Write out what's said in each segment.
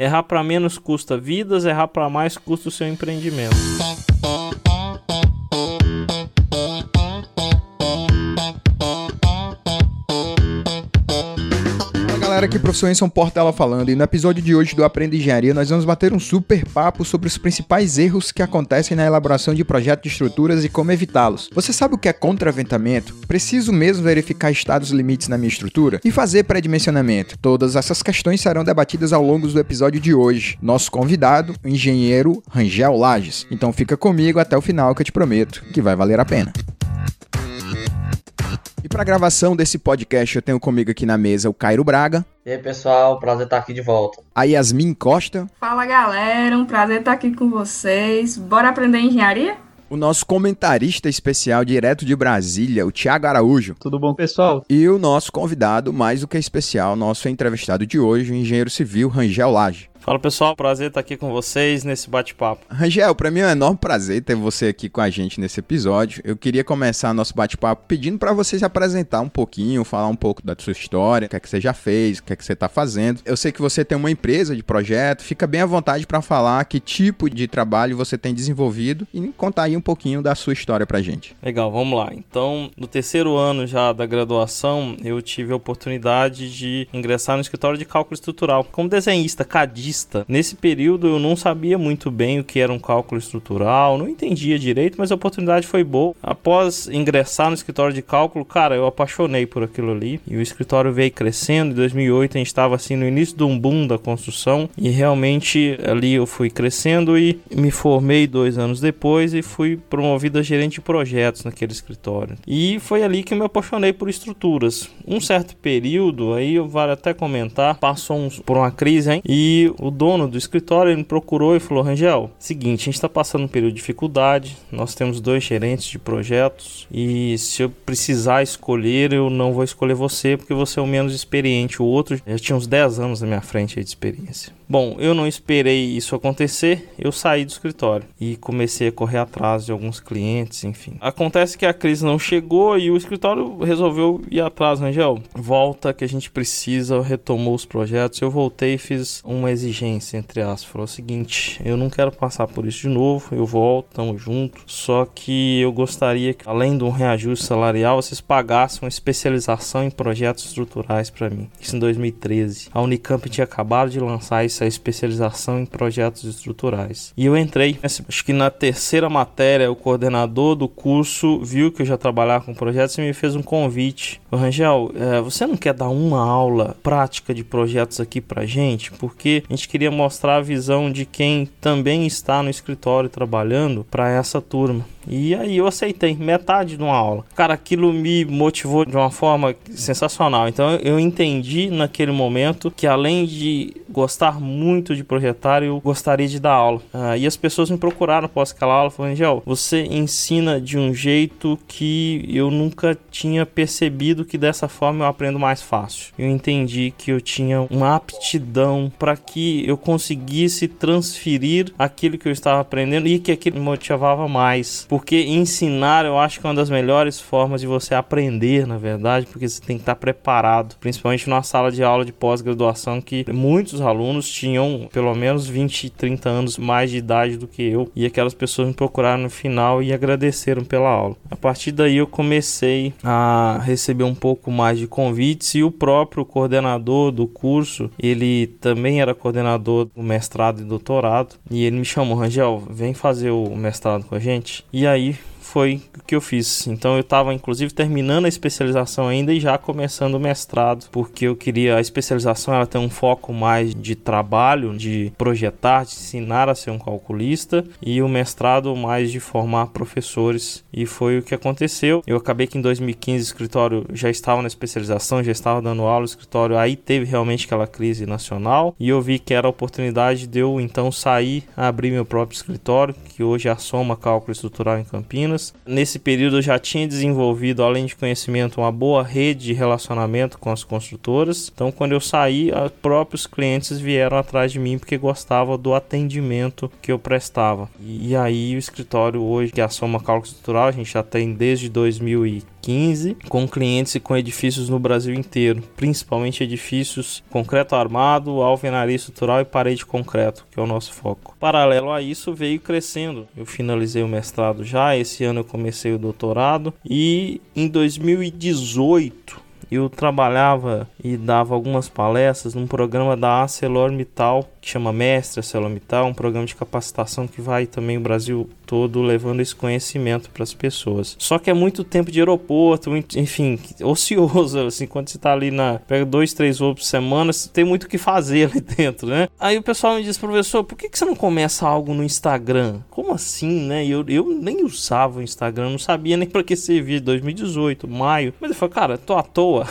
Errar para menos custa vidas, errar para mais custa o seu empreendimento. Galera, aqui professor Enson Portela falando e no episódio de hoje do Aprenda Engenharia nós vamos bater um super papo sobre os principais erros que acontecem na elaboração de projetos de estruturas e como evitá-los. Você sabe o que é contraventamento? Preciso mesmo verificar estados limites na minha estrutura? E fazer pré-dimensionamento? Todas essas questões serão debatidas ao longo do episódio de hoje. Nosso convidado, o engenheiro Rangel Lages. Então fica comigo até o final que eu te prometo que vai valer a pena. E para gravação desse podcast, eu tenho comigo aqui na mesa o Cairo Braga. E aí, pessoal, prazer estar aqui de volta. A Yasmin Costa. Fala, galera, um prazer estar aqui com vocês. Bora aprender engenharia? O nosso comentarista especial direto de Brasília, o Tiago Araújo. Tudo bom, pessoal? E o nosso convidado mais do que especial, nosso entrevistado de hoje, o engenheiro civil Rangel Lage. Fala pessoal, prazer estar aqui com vocês nesse bate-papo. Rangel, para mim é um enorme prazer ter você aqui com a gente nesse episódio. Eu queria começar nosso bate-papo pedindo para você se apresentar um pouquinho, falar um pouco da sua história, o que é que você já fez, o que é que você está fazendo. Eu sei que você tem uma empresa de projeto, fica bem à vontade para falar que tipo de trabalho você tem desenvolvido e contar aí um pouquinho da sua história pra gente. Legal, vamos lá. Então, no terceiro ano já da graduação, eu tive a oportunidade de ingressar no escritório de cálculo estrutural como desenhista, cadista Nesse período eu não sabia muito bem o que era um cálculo estrutural, não entendia direito, mas a oportunidade foi boa. Após ingressar no escritório de cálculo, cara, eu apaixonei por aquilo ali e o escritório veio crescendo. Em 2008 a gente estava assim no início de um boom da construção e realmente ali eu fui crescendo e me formei dois anos depois e fui promovido a gerente de projetos naquele escritório. E foi ali que eu me apaixonei por estruturas. Um certo período, aí vale até comentar, passou uns, por uma crise hein? e o dono do escritório me procurou e falou: Rangel, seguinte, a gente está passando um período de dificuldade, nós temos dois gerentes de projetos e se eu precisar escolher, eu não vou escolher você porque você é o menos experiente. O outro já tinha uns 10 anos na minha frente de experiência. Bom, eu não esperei isso acontecer, eu saí do escritório e comecei a correr atrás de alguns clientes, enfim. Acontece que a crise não chegou e o escritório resolveu ir atrás, Rangel. Volta que a gente precisa, retomou os projetos. Eu voltei e fiz uma exigência, entre aspas. Falou o seguinte: eu não quero passar por isso de novo, eu volto, tamo junto. Só que eu gostaria que, além de um reajuste salarial, vocês pagassem uma especialização em projetos estruturais para mim. Isso em 2013. A Unicamp tinha acabado de lançar isso essa especialização em projetos estruturais. E eu entrei, acho que na terceira matéria, o coordenador do curso viu que eu já trabalhava com projetos e me fez um convite. Rangel, é, você não quer dar uma aula prática de projetos aqui pra gente? Porque a gente queria mostrar a visão de quem também está no escritório trabalhando para essa turma. E aí eu aceitei metade de uma aula. Cara, aquilo me motivou de uma forma sensacional. Então eu entendi naquele momento que além de gostar muito de projetar, eu gostaria de dar aula. Ah, e as pessoas me procuraram após aquela aula, falando, Angel, você ensina de um jeito que eu nunca tinha percebido que dessa forma eu aprendo mais fácil. Eu entendi que eu tinha uma aptidão para que eu conseguisse transferir aquilo que eu estava aprendendo e que aquilo me motivava mais porque ensinar eu acho que é uma das melhores formas de você aprender, na verdade, porque você tem que estar preparado, principalmente numa sala de aula de pós-graduação que muitos alunos tinham pelo menos 20, 30 anos mais de idade do que eu, e aquelas pessoas me procuraram no final e agradeceram pela aula. A partir daí eu comecei a receber um pouco mais de convites e o próprio coordenador do curso, ele também era coordenador do mestrado e doutorado, e ele me chamou, Rangel, vem fazer o mestrado com a gente. E e aí foi o que eu fiz. Então eu estava inclusive terminando a especialização ainda e já começando o mestrado, porque eu queria a especialização ela tem um foco mais de trabalho, de projetar, de ensinar a ser um calculista e o mestrado mais de formar professores. E foi o que aconteceu. Eu acabei que em 2015 o escritório já estava na especialização, já estava dando aula, o escritório aí teve realmente aquela crise nacional e eu vi que era a oportunidade de eu então sair, abrir meu próprio escritório, que hoje é a Soma Cálculo Estrutural em Campinas Nesse período eu já tinha desenvolvido, além de conhecimento, uma boa rede de relacionamento com as construtoras. Então, quando eu saí, os próprios clientes vieram atrás de mim porque gostavam do atendimento que eu prestava. E, e aí o escritório hoje, que é a Soma Cálculo Estrutural, a gente já tem desde 2000 2015, com clientes e com edifícios no Brasil inteiro, principalmente edifícios concreto armado, alvenaria estrutural e parede de concreto, que é o nosso foco. Paralelo a isso, veio crescendo. Eu finalizei o mestrado já, esse ano eu comecei o doutorado e em 2018 eu trabalhava e dava algumas palestras num programa da ArcelorMittal que chama Mestre ArcelorMittal, um programa de capacitação que vai também o Brasil todo levando esse conhecimento para as pessoas. Só que é muito tempo de aeroporto, muito, enfim, ocioso, assim, quando você está ali na pega dois, três voos por semana, você tem muito o que fazer ali dentro, né? Aí o pessoal me diz, professor, por que, que você não começa algo no Instagram? Como assim, né? Eu, eu nem usava o Instagram, não sabia nem para que servia, 2018, maio. Mas eu falei, cara, tô à toa,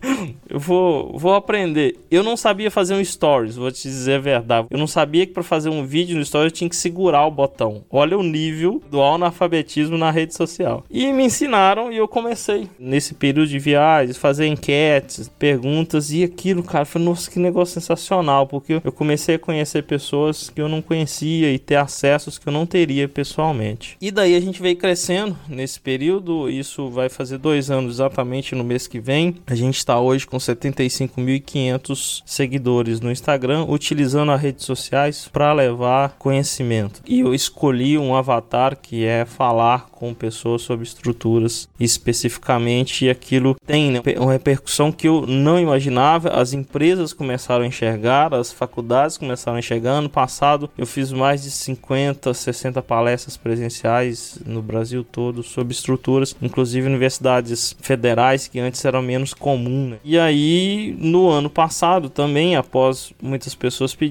eu vou, vou aprender. Eu não sabia fazer um stories, vou te dizer a verdade. Eu não sabia que para fazer um vídeo no stories eu tinha que segurar o botão. Olha o nível do analfabetismo na rede social. E me ensinaram e eu comecei nesse período de viagens, fazer enquetes, perguntas e aquilo, cara, foi nossa, que negócio sensacional, porque eu comecei a conhecer pessoas que eu não conhecia e ter acessos que eu não teria pessoalmente. E daí a gente veio crescendo nesse período, isso vai fazer dois anos exatamente no mês que vem. A gente está hoje com 75.500 seguidores no Instagram, utilizando as redes sociais para levar conhecimento. E eu escolhi um avatar que é falar com pessoas sobre estruturas especificamente e aquilo tem né, uma repercussão que eu não imaginava. As empresas começaram a enxergar, as faculdades começaram a enxergar. Ano passado eu fiz mais de 50, 60 palestras presenciais no Brasil todo sobre estruturas, inclusive universidades federais que antes eram menos comum. Né? E aí no ano passado também, após muitas pessoas pedirem,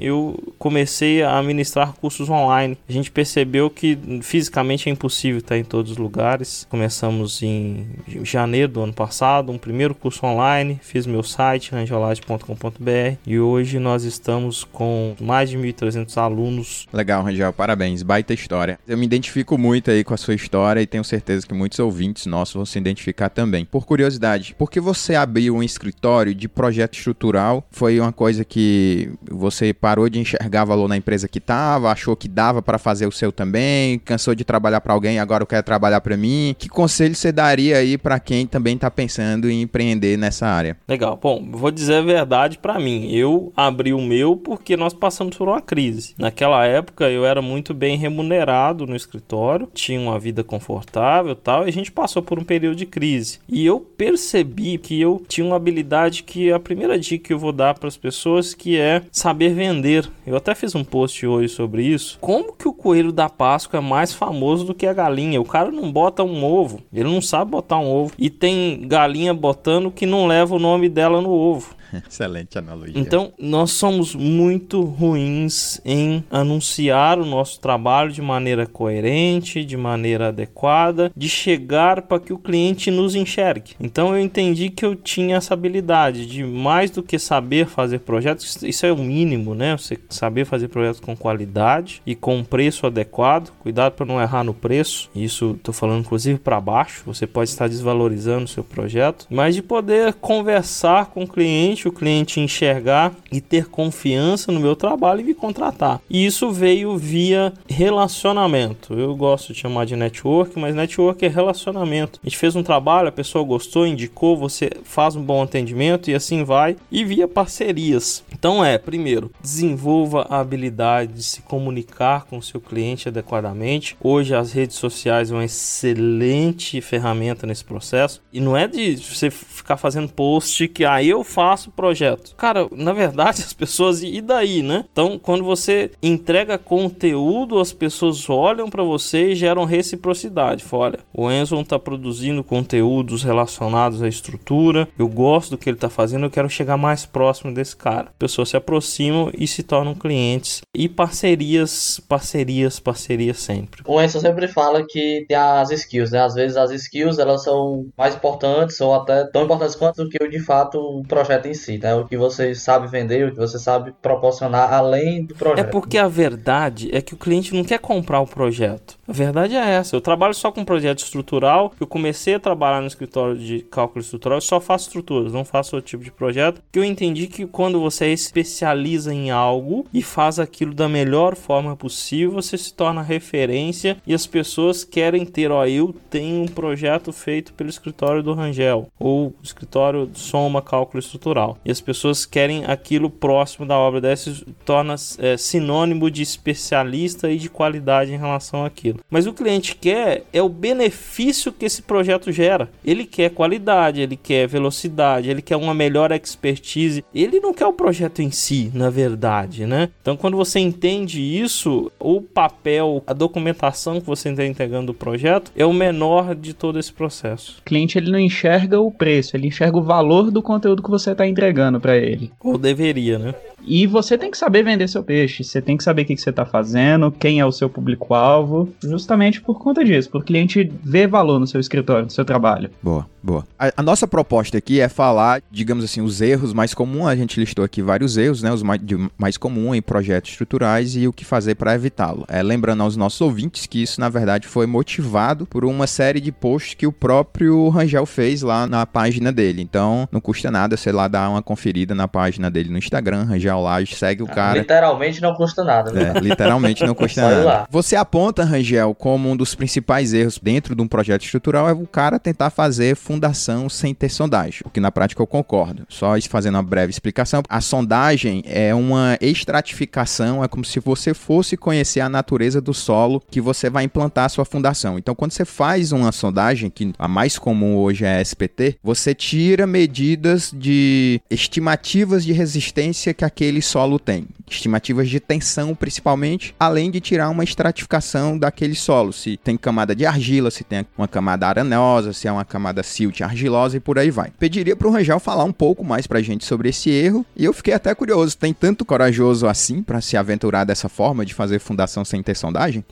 eu comecei a ministrar cursos online. A gente percebeu que fisicamente é impossível possível estar em todos os lugares. Começamos em janeiro do ano passado, um primeiro curso online, fiz meu site rangelage.com.br e hoje nós estamos com mais de 1.300 alunos. Legal, Rangel, parabéns, baita história. Eu me identifico muito aí com a sua história e tenho certeza que muitos ouvintes nossos vão se identificar também. Por curiosidade, por que você abriu um escritório de projeto estrutural? Foi uma coisa que você parou de enxergar valor na empresa que estava, achou que dava para fazer o seu também, cansou de trabalhar para alguém agora eu quero trabalhar para mim. Que conselho você daria aí para quem também tá pensando em empreender nessa área? Legal. Bom, vou dizer a verdade para mim. Eu abri o meu porque nós passamos por uma crise. Naquela época eu era muito bem remunerado no escritório, tinha uma vida confortável, tal, e a gente passou por um período de crise. E eu percebi que eu tinha uma habilidade que a primeira dica que eu vou dar para as pessoas que é saber vender. Eu até fiz um post hoje sobre isso. Como que o coelho da Páscoa é mais famoso do que a galinha. O cara não bota um ovo, ele não sabe botar um ovo. E tem galinha botando que não leva o nome dela no ovo. Excelente analogia. Então, nós somos muito ruins em anunciar o nosso trabalho de maneira coerente, de maneira adequada, de chegar para que o cliente nos enxergue. Então, eu entendi que eu tinha essa habilidade de mais do que saber fazer projetos, isso é o mínimo, né? Você saber fazer projetos com qualidade e com preço adequado. Cuidado para não errar no preço. Isso estou falando inclusive para baixo. Você pode estar desvalorizando o seu projeto, mas de poder conversar com o cliente o cliente enxergar e ter confiança no meu trabalho e me contratar. E isso veio via relacionamento. Eu gosto de chamar de network, mas network é relacionamento. A gente fez um trabalho, a pessoa gostou, indicou, você faz um bom atendimento e assim vai. E via parcerias. Então é, primeiro, desenvolva a habilidade de se comunicar com o seu cliente adequadamente. Hoje as redes sociais são uma excelente ferramenta nesse processo. E não é de você ficar fazendo post que aí ah, eu faço nosso projeto. Cara, na verdade, as pessoas, e daí, né? Então, quando você entrega conteúdo, as pessoas olham para você e geram reciprocidade. Olha, o Enzo está produzindo conteúdos relacionados à estrutura, eu gosto do que ele está fazendo, eu quero chegar mais próximo desse cara. Pessoas se aproximam e se tornam clientes. E parcerias, parcerias, parcerias sempre. O Enzo sempre fala que tem as skills, né? Às vezes as skills elas são mais importantes ou até tão importantes quanto que de fato um projeto em si, né? O que você sabe vender, o que você sabe proporcionar além do projeto. É porque a verdade é que o cliente não quer comprar o projeto. A verdade é essa. Eu trabalho só com projeto estrutural. Eu comecei a trabalhar no escritório de cálculo estrutural. Eu só faço estruturas, não faço outro tipo de projeto. Que eu entendi que quando você especializa em algo e faz aquilo da melhor forma possível, você se torna referência e as pessoas querem ter. Ó, eu tenho um projeto feito pelo escritório do Rangel ou escritório Soma Cálculo Estrutural. E as pessoas querem aquilo próximo da obra dessa, torna é, sinônimo de especialista e de qualidade em relação àquilo. Mas o cliente quer é o benefício que esse projeto gera. Ele quer qualidade, ele quer velocidade, ele quer uma melhor expertise. Ele não quer o projeto em si, na verdade, né? Então, quando você entende isso, o papel, a documentação que você está entregando do projeto é o menor de todo esse processo. O cliente ele não enxerga o preço, ele enxerga o valor do conteúdo que você está entregando para ele. Ou deveria, né? E você tem que saber vender seu peixe, você tem que saber o que, que você está fazendo, quem é o seu público-alvo, justamente por conta disso, por o cliente ver valor no seu escritório, no seu trabalho. Boa, boa. A, a, nossa proposta aqui é falar, digamos assim, os erros mais comuns, a gente listou aqui vários erros, né, os mais, de, mais comuns em projetos estruturais e o que fazer para evitá-lo. É, lembrando aos nossos ouvintes que isso, na verdade, foi motivado por uma série de posts que o próprio Rangel fez lá na página dele. Então, não custa nada, sei lá, dar uma conferida na página dele no Instagram, Rangel Laje, segue o cara. Literalmente não custa nada, né? É, literalmente não custa nada. Lá. Você aponta, Rangel, como um dos principais erros dentro de um projeto estrutural é o cara tentar fazer fundação sem ter sondagem, o que na prática eu concordo. Só fazendo uma breve explicação, a sondagem é uma estratificação, é como se você fosse conhecer a natureza do solo que você vai implantar a sua fundação. Então, quando você faz uma sondagem, que a mais comum hoje é a SPT, você tira medidas de estimativas de resistência que aquele solo tem. Estimativas de tensão, principalmente, além de tirar uma estratificação daquele solo. Se tem camada de argila, se tem uma camada arenosa, se é uma camada silt argilosa e por aí vai. Pediria para o Rangel falar um pouco mais para a gente sobre esse erro. E eu fiquei até curioso. Tem tanto corajoso assim para se aventurar dessa forma de fazer fundação sem ter sondagem?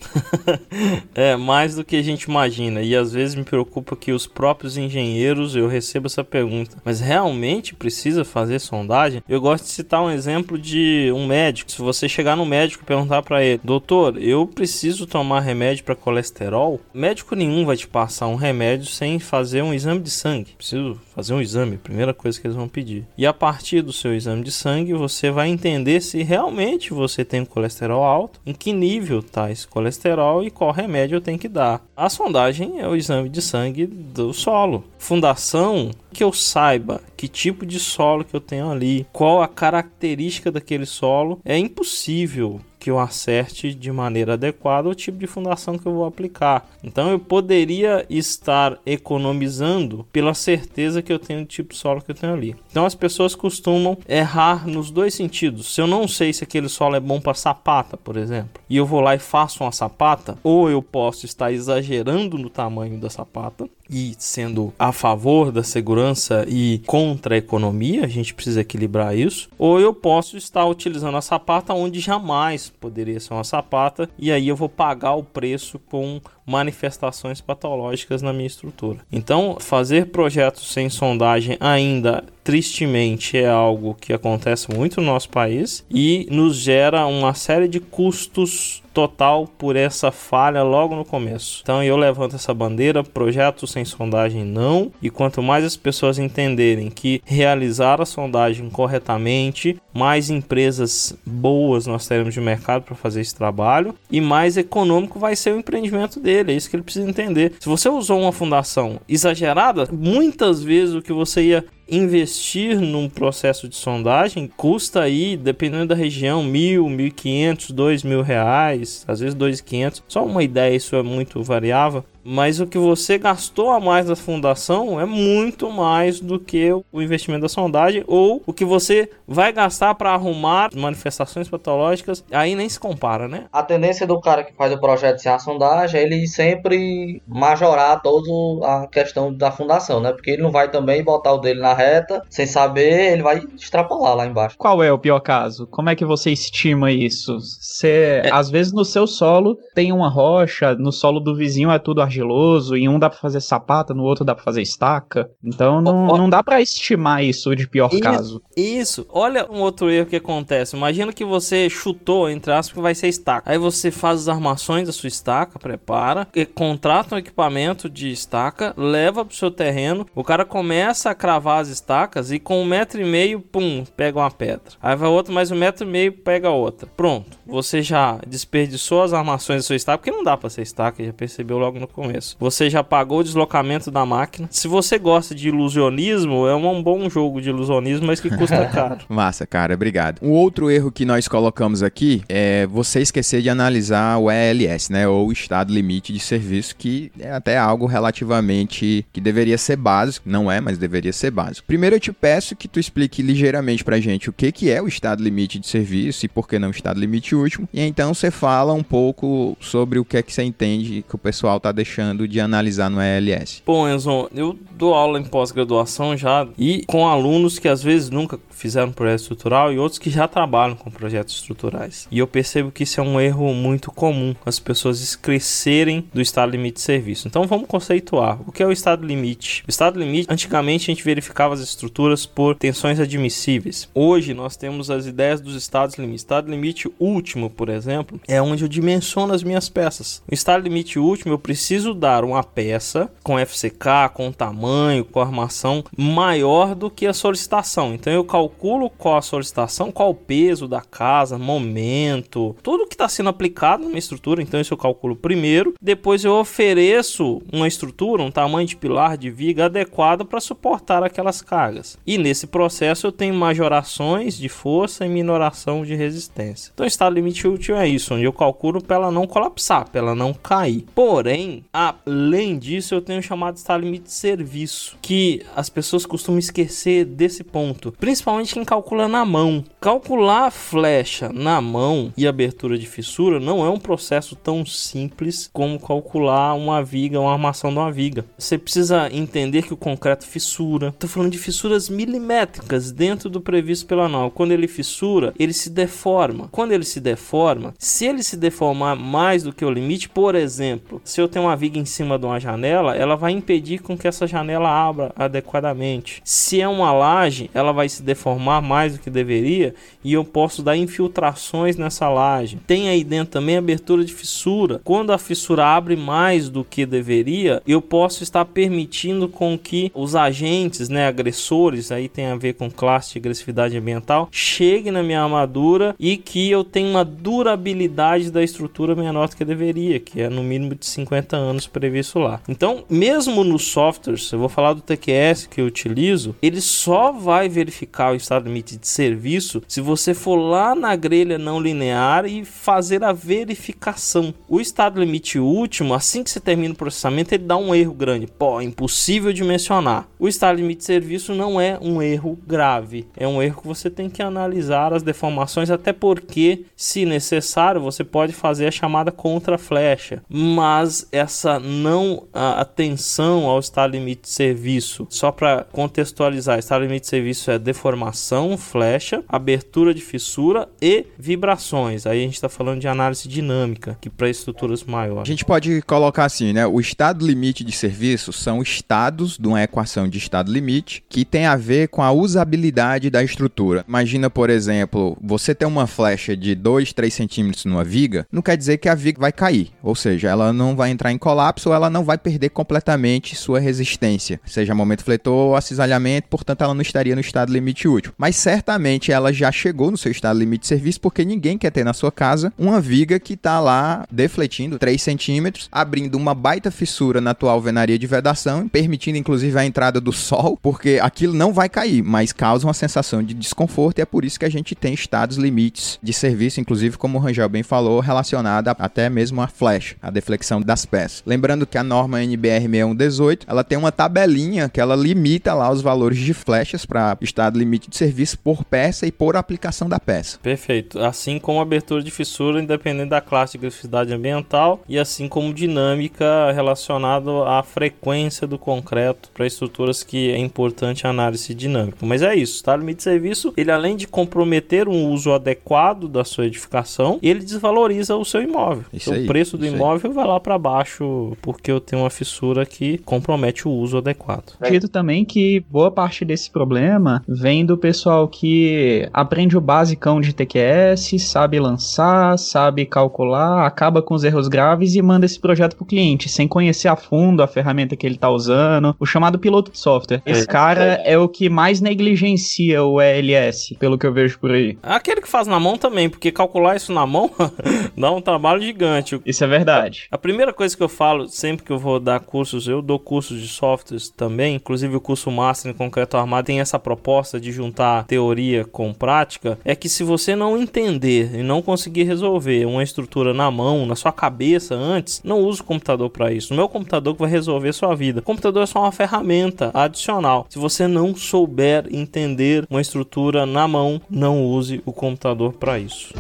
é, mais do que a gente imagina. E às vezes me preocupa que os próprios engenheiros, eu recebo essa pergunta, mas realmente precisa fazer sondagem? Eu gosto de citar um exemplo de um médico. Se você chegar no médico e perguntar para ele, doutor, eu preciso tomar remédio para colesterol, médico nenhum vai te passar um remédio sem fazer um exame de sangue. Preciso fazer um exame, primeira coisa que eles vão pedir. E a partir do seu exame de sangue, você vai entender se realmente você tem um colesterol alto, em que nível está esse colesterol e qual remédio eu tenho que dar. A sondagem é o exame de sangue do solo. Fundação, que eu saiba que tipo de solo que eu tenho ali, qual a característica daquele solo, é impossível que eu acerte de maneira adequada o tipo de fundação que eu vou aplicar. Então eu poderia estar economizando pela certeza que eu tenho o tipo de solo que eu tenho ali. Então as pessoas costumam errar nos dois sentidos. Se eu não sei se aquele solo é bom para sapata, por exemplo, e eu vou lá e faço uma sapata, ou eu posso estar exagerando no tamanho da sapata e sendo a favor da segurança e contra a economia, a gente precisa equilibrar isso, ou eu posso estar utilizando a sapata onde jamais poderia ser uma sapata e aí eu vou pagar o preço com manifestações patológicas na minha estrutura. Então, fazer projetos sem sondagem ainda tristemente é algo que acontece muito no nosso país e nos gera uma série de custos total por essa falha logo no começo. Então eu levanto essa bandeira, projeto sem sondagem não, e quanto mais as pessoas entenderem que realizar a sondagem corretamente, mais empresas boas nós teremos de mercado para fazer esse trabalho e mais econômico vai ser o empreendimento dele. É isso que ele precisa entender. Se você usou uma fundação exagerada, muitas vezes o que você ia investir num processo de sondagem custa aí, dependendo da região, mil, mil quinhentos, dois mil reais, às vezes dois quinhentos. Só uma ideia, isso é muito variável mas o que você gastou a mais da fundação é muito mais do que o investimento da sondagem ou o que você vai gastar para arrumar manifestações patológicas, aí nem se compara, né? A tendência do cara que faz o projeto sem a sondagem é ele sempre majorar toda a questão da fundação, né? Porque ele não vai também botar o dele na reta sem saber, ele vai extrapolar lá embaixo. Qual é o pior caso? Como é que você estima isso? Você, é. às vezes no seu solo tem uma rocha, no solo do vizinho é tudo argila argiloso, em um dá pra fazer sapata, no outro dá pra fazer estaca. Então não, oh, oh. não dá para estimar isso de pior isso, caso. Isso. Olha um outro erro que acontece. Imagina que você chutou, entre aspas, que vai ser estaca. Aí você faz as armações da sua estaca, prepara, contrata um equipamento de estaca, leva pro seu terreno, o cara começa a cravar as estacas e com um metro e meio, pum, pega uma pedra. Aí vai outro mais um metro e meio, pega outra. Pronto. Você já desperdiçou as armações da sua estaca, porque não dá pra ser estaca, já percebeu logo no começo. Você já pagou o deslocamento da máquina. Se você gosta de ilusionismo, é um bom jogo de ilusionismo, mas que custa caro. Massa, cara, obrigado. Um outro erro que nós colocamos aqui é você esquecer de analisar o ELS, né? Ou Estado Limite de Serviço, que é até algo relativamente que deveria ser básico. Não é, mas deveria ser básico. Primeiro eu te peço que tu explique ligeiramente pra gente o que, que é o Estado Limite de Serviço e por que não o Estado Limite Último. E então você fala um pouco sobre o que é que você entende que o pessoal tá deixando de analisar no ELS. Bom, Enzo, eu dou aula em pós-graduação já e com alunos que às vezes nunca fizeram projeto estrutural e outros que já trabalham com projetos estruturais. E eu percebo que isso é um erro muito comum, as pessoas esquecerem do estado limite de serviço. Então vamos conceituar. O que é o estado limite? O estado limite, antigamente a gente verificava as estruturas por tensões admissíveis. Hoje nós temos as ideias dos estados limites. Estado limite último, por exemplo, é onde eu dimensiono as minhas peças. O estado limite último eu preciso dar uma peça com FCK, com tamanho, com armação maior do que a solicitação. Então eu calculo qual a solicitação, qual o peso da casa, momento, tudo que está sendo aplicado numa estrutura. Então, isso eu calculo primeiro. Depois, eu ofereço uma estrutura, um tamanho de pilar, de viga adequado para suportar aquelas cargas. E nesse processo, eu tenho majorações de força e minoração de resistência. Então, estado limite útil é isso, onde eu calculo para ela não colapsar, para ela não cair. Porém, além disso, eu tenho chamado estado limite de serviço, que as pessoas costumam esquecer desse ponto, principalmente principalmente quem calcula na mão. Calcular flecha na mão e abertura de fissura não é um processo tão simples como calcular uma viga, uma armação de uma viga. Você precisa entender que o concreto fissura. Estou falando de fissuras milimétricas dentro do previsto pela norma. Quando ele fissura, ele se deforma. Quando ele se deforma, se ele se deformar mais do que o limite, por exemplo, se eu tenho uma viga em cima de uma janela, ela vai impedir com que essa janela abra adequadamente. Se é uma laje, ela vai se deformar formar mais do que deveria e eu posso dar infiltrações nessa laje. Tem aí dentro também abertura de fissura. Quando a fissura abre mais do que deveria, eu posso estar permitindo com que os agentes, né, agressores, aí tem a ver com classe de agressividade ambiental, cheguem na minha armadura e que eu tenha uma durabilidade da estrutura menor do que deveria, que é no mínimo de 50 anos previsto lá. Então, mesmo nos softwares, eu vou falar do TQS que eu utilizo, ele só vai verificar o estado limite de serviço se você for lá na grelha não linear e fazer a verificação. O estado limite último, assim que você termina o processamento, ele dá um erro grande. Pô, é impossível de mencionar. O estado limite de serviço não é um erro grave, é um erro que você tem que analisar as deformações, até porque, se necessário, você pode fazer a chamada contra-flecha. Mas essa não atenção ao estado limite de serviço, só para contextualizar, estado limite de serviço é deformação formação, flecha, abertura de fissura e vibrações. Aí a gente está falando de análise dinâmica, que para estruturas maiores. A gente pode colocar assim, né? O estado limite de serviço são estados de uma equação de estado limite que tem a ver com a usabilidade da estrutura. Imagina, por exemplo, você tem uma flecha de 2, 3 centímetros numa viga, não quer dizer que a viga vai cair, ou seja, ela não vai entrar em colapso ou ela não vai perder completamente sua resistência, seja momento fletor ou acisalhamento, portanto ela não estaria no estado limite útil. Mas certamente ela já chegou no seu estado limite de serviço porque ninguém quer ter na sua casa uma viga que está lá defletindo 3 centímetros, abrindo uma baita fissura na tua alvenaria de vedação, permitindo inclusive a entrada do sol, porque aquilo não vai cair, mas causa uma sensação de desconforto e é por isso que a gente tem estados limites de serviço, inclusive como o Rangel bem falou, relacionada até mesmo a flash, a deflexão das peças. Lembrando que a norma NBR 6118, ela tem uma tabelinha que ela limita lá os valores de flechas para estado limite de serviço por peça e por aplicação da peça. Perfeito. Assim como abertura de fissura independente da classe de agressividade ambiental e assim como dinâmica relacionada à frequência do concreto para estruturas que é importante a análise dinâmica. Mas é isso, tá? Limite de serviço, ele além de comprometer um uso adequado da sua edificação, ele desvaloriza o seu imóvel. Isso então, aí, o preço do isso aí. imóvel vai lá para baixo porque eu tenho uma fissura que compromete o uso adequado. Acredito também que boa parte desse problema vem do pessoal que aprende o basicão de TQS, sabe lançar, sabe calcular, acaba com os erros graves e manda esse projeto pro cliente, sem conhecer a fundo a ferramenta que ele tá usando, o chamado piloto de software. Esse cara é o que mais negligencia o ELS, pelo que eu vejo por aí. Aquele que faz na mão também, porque calcular isso na mão dá um trabalho gigante. Isso é verdade. A primeira coisa que eu falo sempre que eu vou dar cursos, eu dou cursos de softwares também, inclusive o curso Master em Concreto Armado tem essa proposta de juntar teoria com prática, é que se você não entender e não conseguir resolver uma estrutura na mão, na sua cabeça antes, não use o computador para isso. No meu computador que vai resolver sua vida. O computador é só uma ferramenta adicional. Se você não souber entender uma estrutura na mão, não use o computador para isso.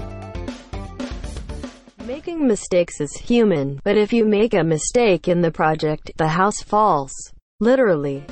Making mistakes is human, but if you make a mistake in the project, the house falls. Literally.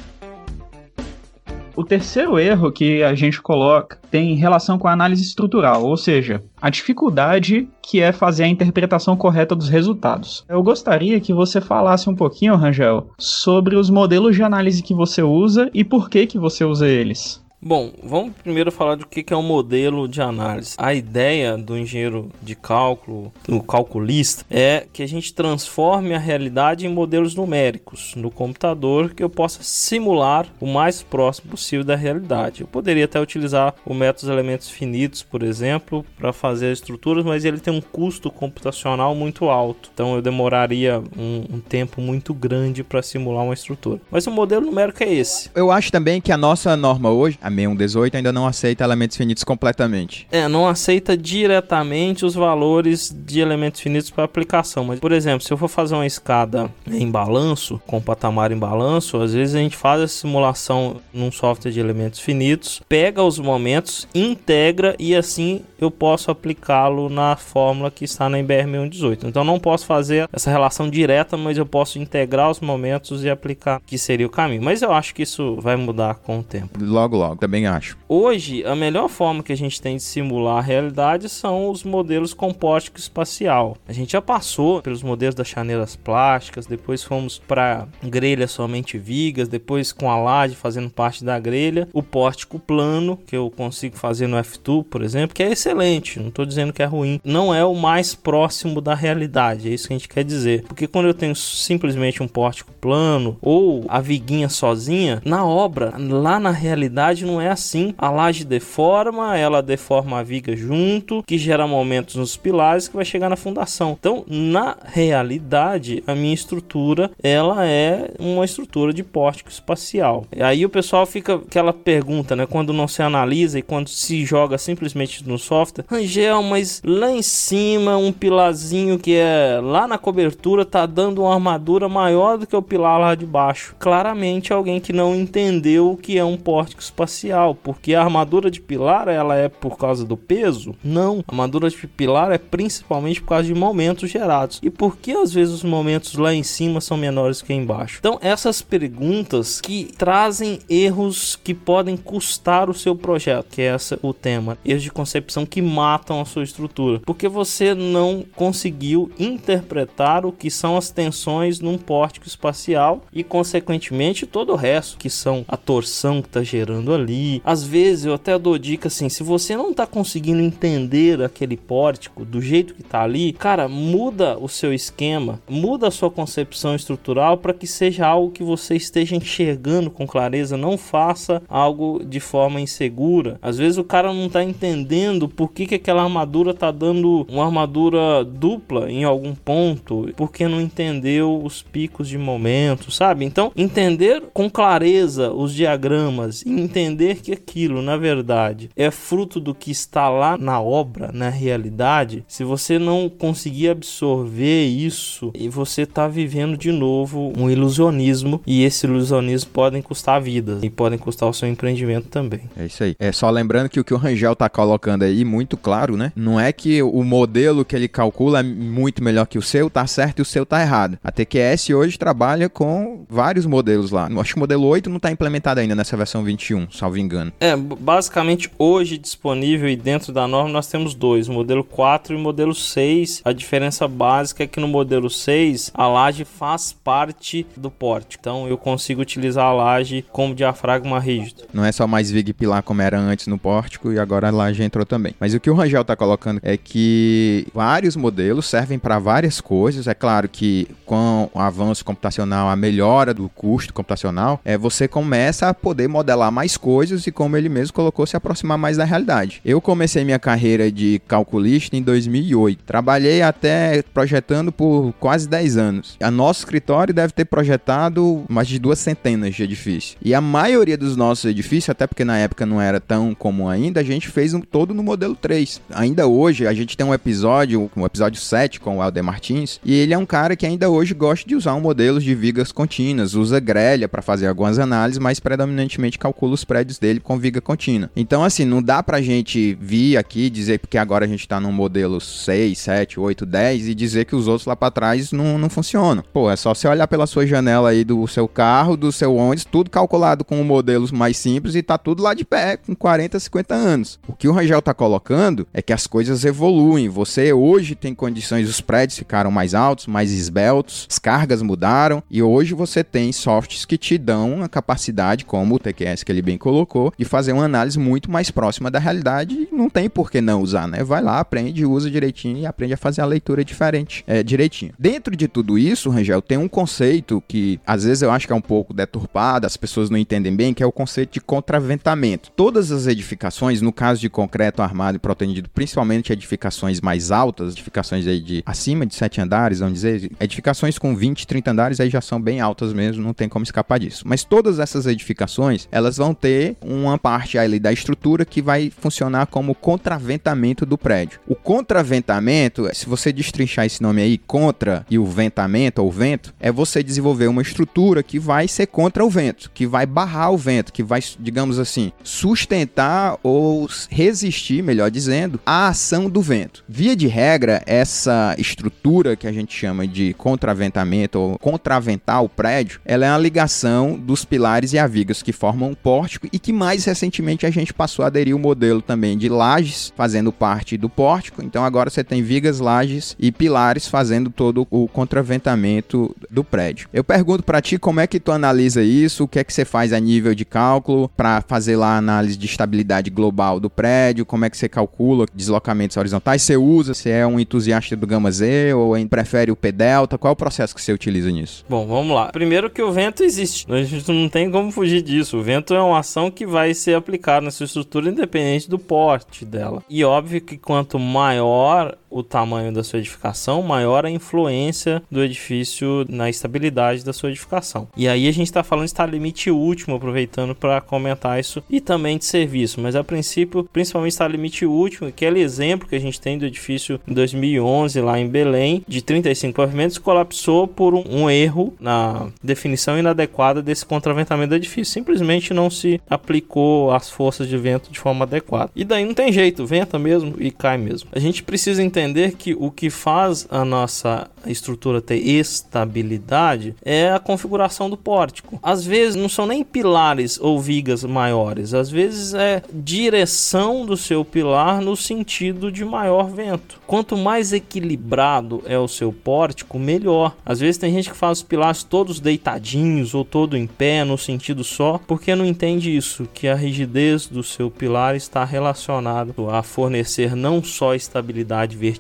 O terceiro erro que a gente coloca tem relação com a análise estrutural, ou seja, a dificuldade que é fazer a interpretação correta dos resultados. Eu gostaria que você falasse um pouquinho, Rangel, sobre os modelos de análise que você usa e por que que você usa eles. Bom, vamos primeiro falar do que é um modelo de análise. A ideia do engenheiro de cálculo, do calculista, é que a gente transforme a realidade em modelos numéricos no computador que eu possa simular o mais próximo possível da realidade. Eu poderia até utilizar o método dos elementos finitos, por exemplo, para fazer as estruturas, mas ele tem um custo computacional muito alto. Então eu demoraria um, um tempo muito grande para simular uma estrutura. Mas o modelo numérico é esse. Eu acho também que a nossa norma hoje, a 6118, ainda não aceita elementos finitos completamente. É, não aceita diretamente os valores de elementos finitos para aplicação. Mas, por exemplo, se eu for fazer uma escada em balanço, com patamar em balanço, às vezes a gente faz a simulação num software de elementos finitos, pega os momentos, integra e assim eu posso aplicá-lo na fórmula que está na IBR 6118. Então não posso fazer essa relação direta, mas eu posso integrar os momentos e aplicar, que seria o caminho. Mas eu acho que isso vai mudar com o tempo. Logo, logo, também acho. Hoje, a melhor forma que a gente tem de simular a realidade são os modelos com pórtico espacial. A gente já passou pelos modelos das chaneiras plásticas, depois fomos para grelha somente vigas, depois com a laje fazendo parte da grelha, o pórtico plano, que eu consigo fazer no F2, por exemplo, que é excelente, não estou dizendo que é ruim, não é o mais próximo da realidade, é isso que a gente quer dizer. Porque quando eu tenho simplesmente um pórtico plano ou a viguinha sozinha, na obra, lá na realidade não é assim. A laje deforma, ela deforma a viga junto, que gera momentos nos pilares que vai chegar na fundação. Então, na realidade, a minha estrutura, ela é uma estrutura de pórtico espacial. E aí o pessoal fica aquela pergunta, né, quando não se analisa e quando se joga simplesmente no software, Rangel, mas lá em cima um pilarzinho que é lá na cobertura tá dando uma armadura maior do que o pilar lá de baixo. Claramente alguém que não entendeu o que é um pórtico espacial, porque a armadura de pilar ela é por causa do peso? Não, a armadura de pilar é principalmente por causa de momentos gerados. E por que às vezes os momentos lá em cima são menores que embaixo? Então, essas perguntas que trazem erros que podem custar o seu projeto, que é esse o tema, erros de concepção que matam a sua estrutura, porque você não conseguiu interpretar o que são as tensões num pórtico espacial e consequentemente todo o resto, que são a torção que está gerando ali. Às vezes eu até dou dica assim, se você não está conseguindo entender aquele pórtico do jeito que está ali, cara, muda o seu esquema, muda a sua concepção estrutural para que seja algo que você esteja enxergando com clareza, não faça algo de forma insegura. Às vezes o cara não está entendendo por que, que aquela armadura está dando uma armadura dupla em algum ponto, porque não entendeu os picos de momento, sabe? Então, entender com clareza os diagramas entender entender que aquilo, na verdade, é fruto do que está lá na obra, na realidade, se você não conseguir absorver isso, e você está vivendo de novo um ilusionismo, e esse ilusionismo podem custar vidas e podem custar o seu empreendimento também. É isso aí. É só lembrando que o que o Rangel tá colocando aí, muito claro, né? Não é que o modelo que ele calcula é muito melhor que o seu, tá certo e o seu tá errado. A TQS hoje trabalha com vários modelos lá. Acho que o modelo 8 não tá implementado ainda nessa versão 21, salvo engano. É, basicamente hoje disponível e dentro da norma nós temos dois, o modelo 4 e o modelo 6. A diferença básica é que no modelo 6 a laje faz parte do porte. Então eu consigo utilizar a laje como diafragma rígido. Não é só mais vig pilar como era antes no pórtico e agora a laje entrou também. Mas o que o Rangel tá colocando é que vários modelos servem para várias coisas. É claro que com o avanço computacional, a melhora do custo computacional, é você começa a poder modelar mais coisas e como ele mesmo colocou, se aproximar mais da realidade. Eu comecei minha carreira de calculista em 2008. Trabalhei até projetando por quase 10 anos. A nosso escritório deve ter projetado mais de duas centenas de edifícios. E a maioria dos nossos edifícios, até porque na época não era tão comum ainda, a gente fez um todo no modelo 3. Ainda hoje, a gente tem um episódio, um episódio 7 com o Alder Martins, e ele é um cara que ainda hoje gosta de usar um modelo de vigas contínuas, usa grelha para fazer algumas análises, mas predominantemente calcula os prédios dele com viga contínua. Então, assim, não dá pra gente vir aqui dizer porque agora a gente tá num modelo 6, 7, 8, 10 e dizer que os outros lá para trás não, não funcionam. Pô, é só você olhar pela sua janela aí do seu carro, do seu ônibus, tudo calculado com modelos mais simples e tá tudo lá de pé, com 40, 50 anos. O que o Rangel tá colocando é que as coisas evoluem. Você hoje tem condições, os prédios ficaram mais altos, mais esbeltos, as cargas mudaram e hoje você tem softs que te dão a capacidade, como o TQS que ele bem colocou, de fazer uma análise muito mais próxima da realidade e não tem por que não usar, né? Vai lá, aprende, usa direitinho e aprende a fazer a leitura diferente, é, direitinho. Dentro de tudo isso, Rangel, tem um conceito que às vezes eu acho que é um pouco deturpado, as pessoas não entendem bem, que é o conceito de contraventamento. Todas as edificações, no caso de concreto armado e protegido, principalmente edificações mais altas, edificações aí de acima de 7 andares, vamos dizer, edificações com 20, 30 andares aí já são bem altas mesmo, não tem como escapar disso. Mas todas essas edificações, elas vão ter uma parte ali da estrutura que vai funcionar como contraventamento do prédio. O contraventamento, se você destrinchar esse nome aí, contra e o ventamento ou vento, é você desenvolver uma estrutura que vai ser contra o vento, que vai barrar o vento, que vai, digamos assim, sustentar ou resistir, melhor dizendo, à ação do vento. Via de regra, essa estrutura que a gente chama de contraventamento ou contraventar o prédio, ela é uma ligação dos pilares e avigas que formam um pórtico e que mais recentemente a gente passou a aderir o modelo também de lajes fazendo parte do pórtico. Então agora você tem vigas, lajes e pilares fazendo todo o contraventamento do prédio. Eu pergunto para ti como é que tu analisa isso, o que é que você faz a nível de cálculo para fazer lá a análise de estabilidade global do prédio, como é que você calcula deslocamentos horizontais, você usa, se é um entusiasta do Gama Z ou prefere o P delta, qual é o processo que você utiliza nisso? Bom, vamos lá. Primeiro que o vento existe. A gente não tem como fugir disso. O vento é uma ação que vai ser aplicada na sua estrutura independente do porte dela. E óbvio que quanto maior o tamanho da sua edificação, maior a influência do edifício na estabilidade da sua edificação. E aí a gente está falando de estar limite último, aproveitando para comentar isso, e também de serviço, mas a princípio, principalmente está limite último, aquele exemplo que a gente tem do edifício em 2011 lá em Belém, de 35 pavimentos, colapsou por um, um erro na definição inadequada desse contraventamento do edifício. Simplesmente não se aplicou as forças de vento de forma adequada. E daí não tem jeito, venta mesmo e cai mesmo. A gente precisa entender entender que o que faz a nossa estrutura ter estabilidade é a configuração do pórtico. Às vezes não são nem pilares ou vigas maiores, às vezes é direção do seu pilar no sentido de maior vento. Quanto mais equilibrado é o seu pórtico, melhor. Às vezes tem gente que faz os pilares todos deitadinhos ou todo em pé no sentido só, porque não entende isso, que a rigidez do seu pilar está relacionado a fornecer não só estabilidade vertical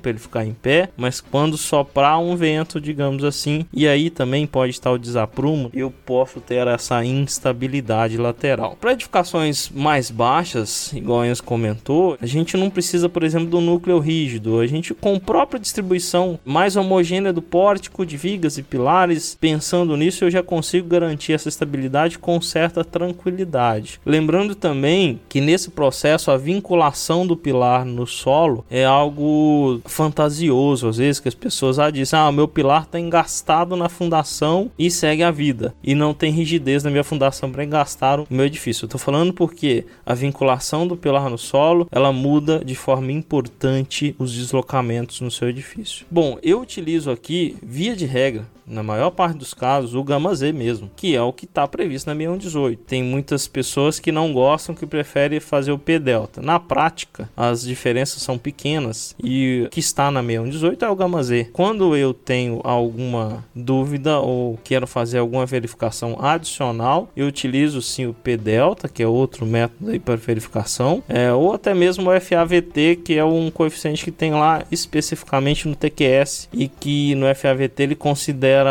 para ele ficar em pé, mas quando soprar um vento, digamos assim, e aí também pode estar o desaprumo, eu posso ter essa instabilidade lateral. Para edificações mais baixas, igual a Enzo comentou, a gente não precisa, por exemplo, do núcleo rígido. A gente, com a própria distribuição mais homogênea do pórtico, de vigas e pilares, pensando nisso, eu já consigo garantir essa estabilidade com certa tranquilidade. Lembrando também que nesse processo a vinculação do pilar no solo é algo fantasioso, às vezes que as pessoas ah, dizem: "Ah, meu pilar está engastado na fundação e segue a vida e não tem rigidez na minha fundação para engastar o meu edifício". Eu tô falando porque a vinculação do pilar no solo, ela muda de forma importante os deslocamentos no seu edifício. Bom, eu utilizo aqui, via de regra, na maior parte dos casos, o gama Z mesmo, que é o que está previsto na 6118. Tem muitas pessoas que não gostam, que preferem fazer o P delta. Na prática, as diferenças são pequenas e o que está na 6118 é o gama Z. Quando eu tenho alguma dúvida ou quero fazer alguma verificação adicional, eu utilizo sim o P delta, que é outro método aí para verificação, é, ou até mesmo o FAVT, que é um coeficiente que tem lá especificamente no TQS e que no FAVT ele considera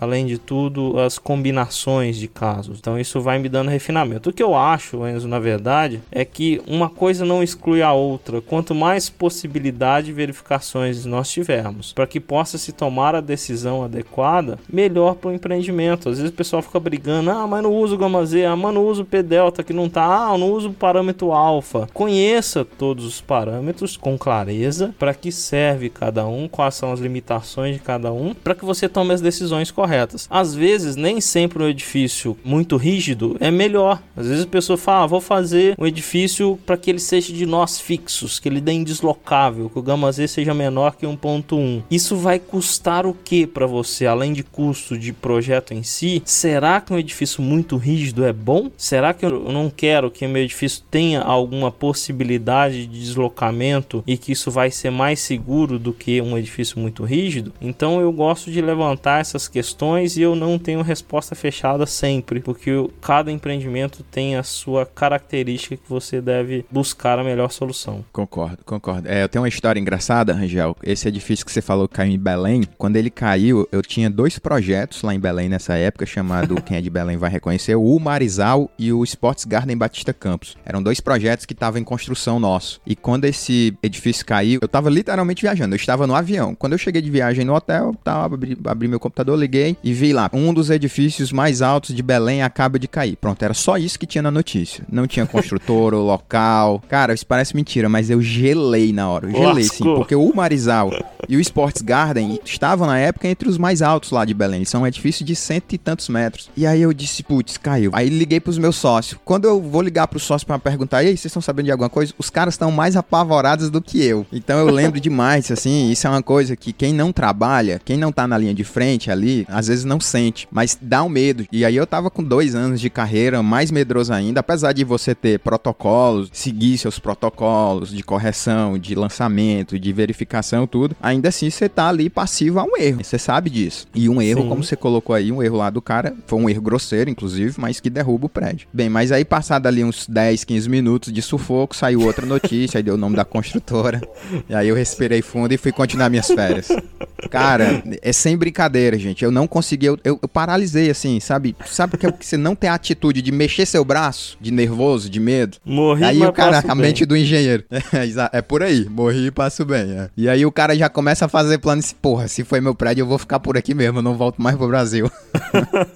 além de tudo, as combinações de casos. Então isso vai me dando refinamento. O que eu acho, Enzo, na verdade, é que uma coisa não exclui a outra. Quanto mais possibilidade de verificações nós tivermos, para que possa se tomar a decisão adequada, melhor para o empreendimento. Às vezes o pessoal fica brigando, ah, mas não uso gama Z, ah, mas não uso P delta que não tá, ah, não uso o parâmetro alfa. Conheça todos os parâmetros com clareza, para que serve cada um, quais são as limitações de cada um, para que você tome as decisões corretas. Às vezes, nem sempre um edifício muito rígido é melhor. Às vezes a pessoa fala, ah, vou fazer um edifício para que ele seja de nós fixos, que ele dê indeslocável, que o gama Z seja menor que 1.1. Isso vai custar o que para você, além de custo de projeto em si? Será que um edifício muito rígido é bom? Será que eu não quero que meu edifício tenha alguma possibilidade de deslocamento e que isso vai ser mais seguro do que um edifício muito rígido? Então eu gosto de levantar levantar essas questões e eu não tenho resposta fechada sempre, porque cada empreendimento tem a sua característica que você deve buscar a melhor solução. Concordo, concordo. É, eu tenho uma história engraçada, Rangel. Esse edifício que você falou caiu em Belém, quando ele caiu, eu tinha dois projetos lá em Belém nessa época, chamado Quem é de Belém vai reconhecer, o Marizal e o Sports Garden Batista Campos. Eram dois projetos que estavam em construção nosso. E quando esse edifício caiu, eu estava literalmente viajando, eu estava no avião. Quando eu cheguei de viagem no hotel, tava, abri, abri meu computador, liguei e vi lá, um dos edifícios mais altos de Belém acaba de cair. Pronto, era só isso que tinha na notícia. Não tinha construtor, o local. Cara, isso parece mentira, mas eu gelei na hora. Eu gelei sim, porque o Marizal e o Sports Garden estavam na época entre os mais altos lá de Belém. São um edifício de cento e tantos metros. E aí eu disse, putz, caiu. Aí liguei pros meus sócios. Quando eu vou ligar pros sócios para perguntar, e aí, vocês estão sabendo de alguma coisa? Os caras estão mais apavorados do que eu. Então eu lembro demais, assim, isso é uma coisa que quem não trabalha, quem não tá na linha de frente ali, às vezes não sente, mas dá um medo. E aí eu tava com dois anos de carreira, mais medroso ainda, apesar de você ter protocolos, seguir seus protocolos de correção, de lançamento, de verificação, tudo, ainda assim você tá ali passivo a um erro. Você sabe disso. E um erro, Sim. como você colocou aí, um erro lá do cara, foi um erro grosseiro, inclusive, mas que derruba o prédio. Bem, mas aí passado ali uns 10, 15 minutos de sufoco, saiu outra notícia, aí deu o nome da construtora. E aí eu respirei fundo e fui continuar minhas férias. Cara, é sem brincadeira, gente. Eu não consegui, eu, eu, eu paralisei assim, sabe? Sabe que, é que você não tem a atitude de mexer seu braço, de nervoso, de medo? Morri, Aí o cara, a mente do engenheiro. É, é por aí, morri e passo bem. É. E aí o cara já começa a fazer plano e porra, se foi meu prédio, eu vou ficar por aqui mesmo, eu não volto mais pro Brasil.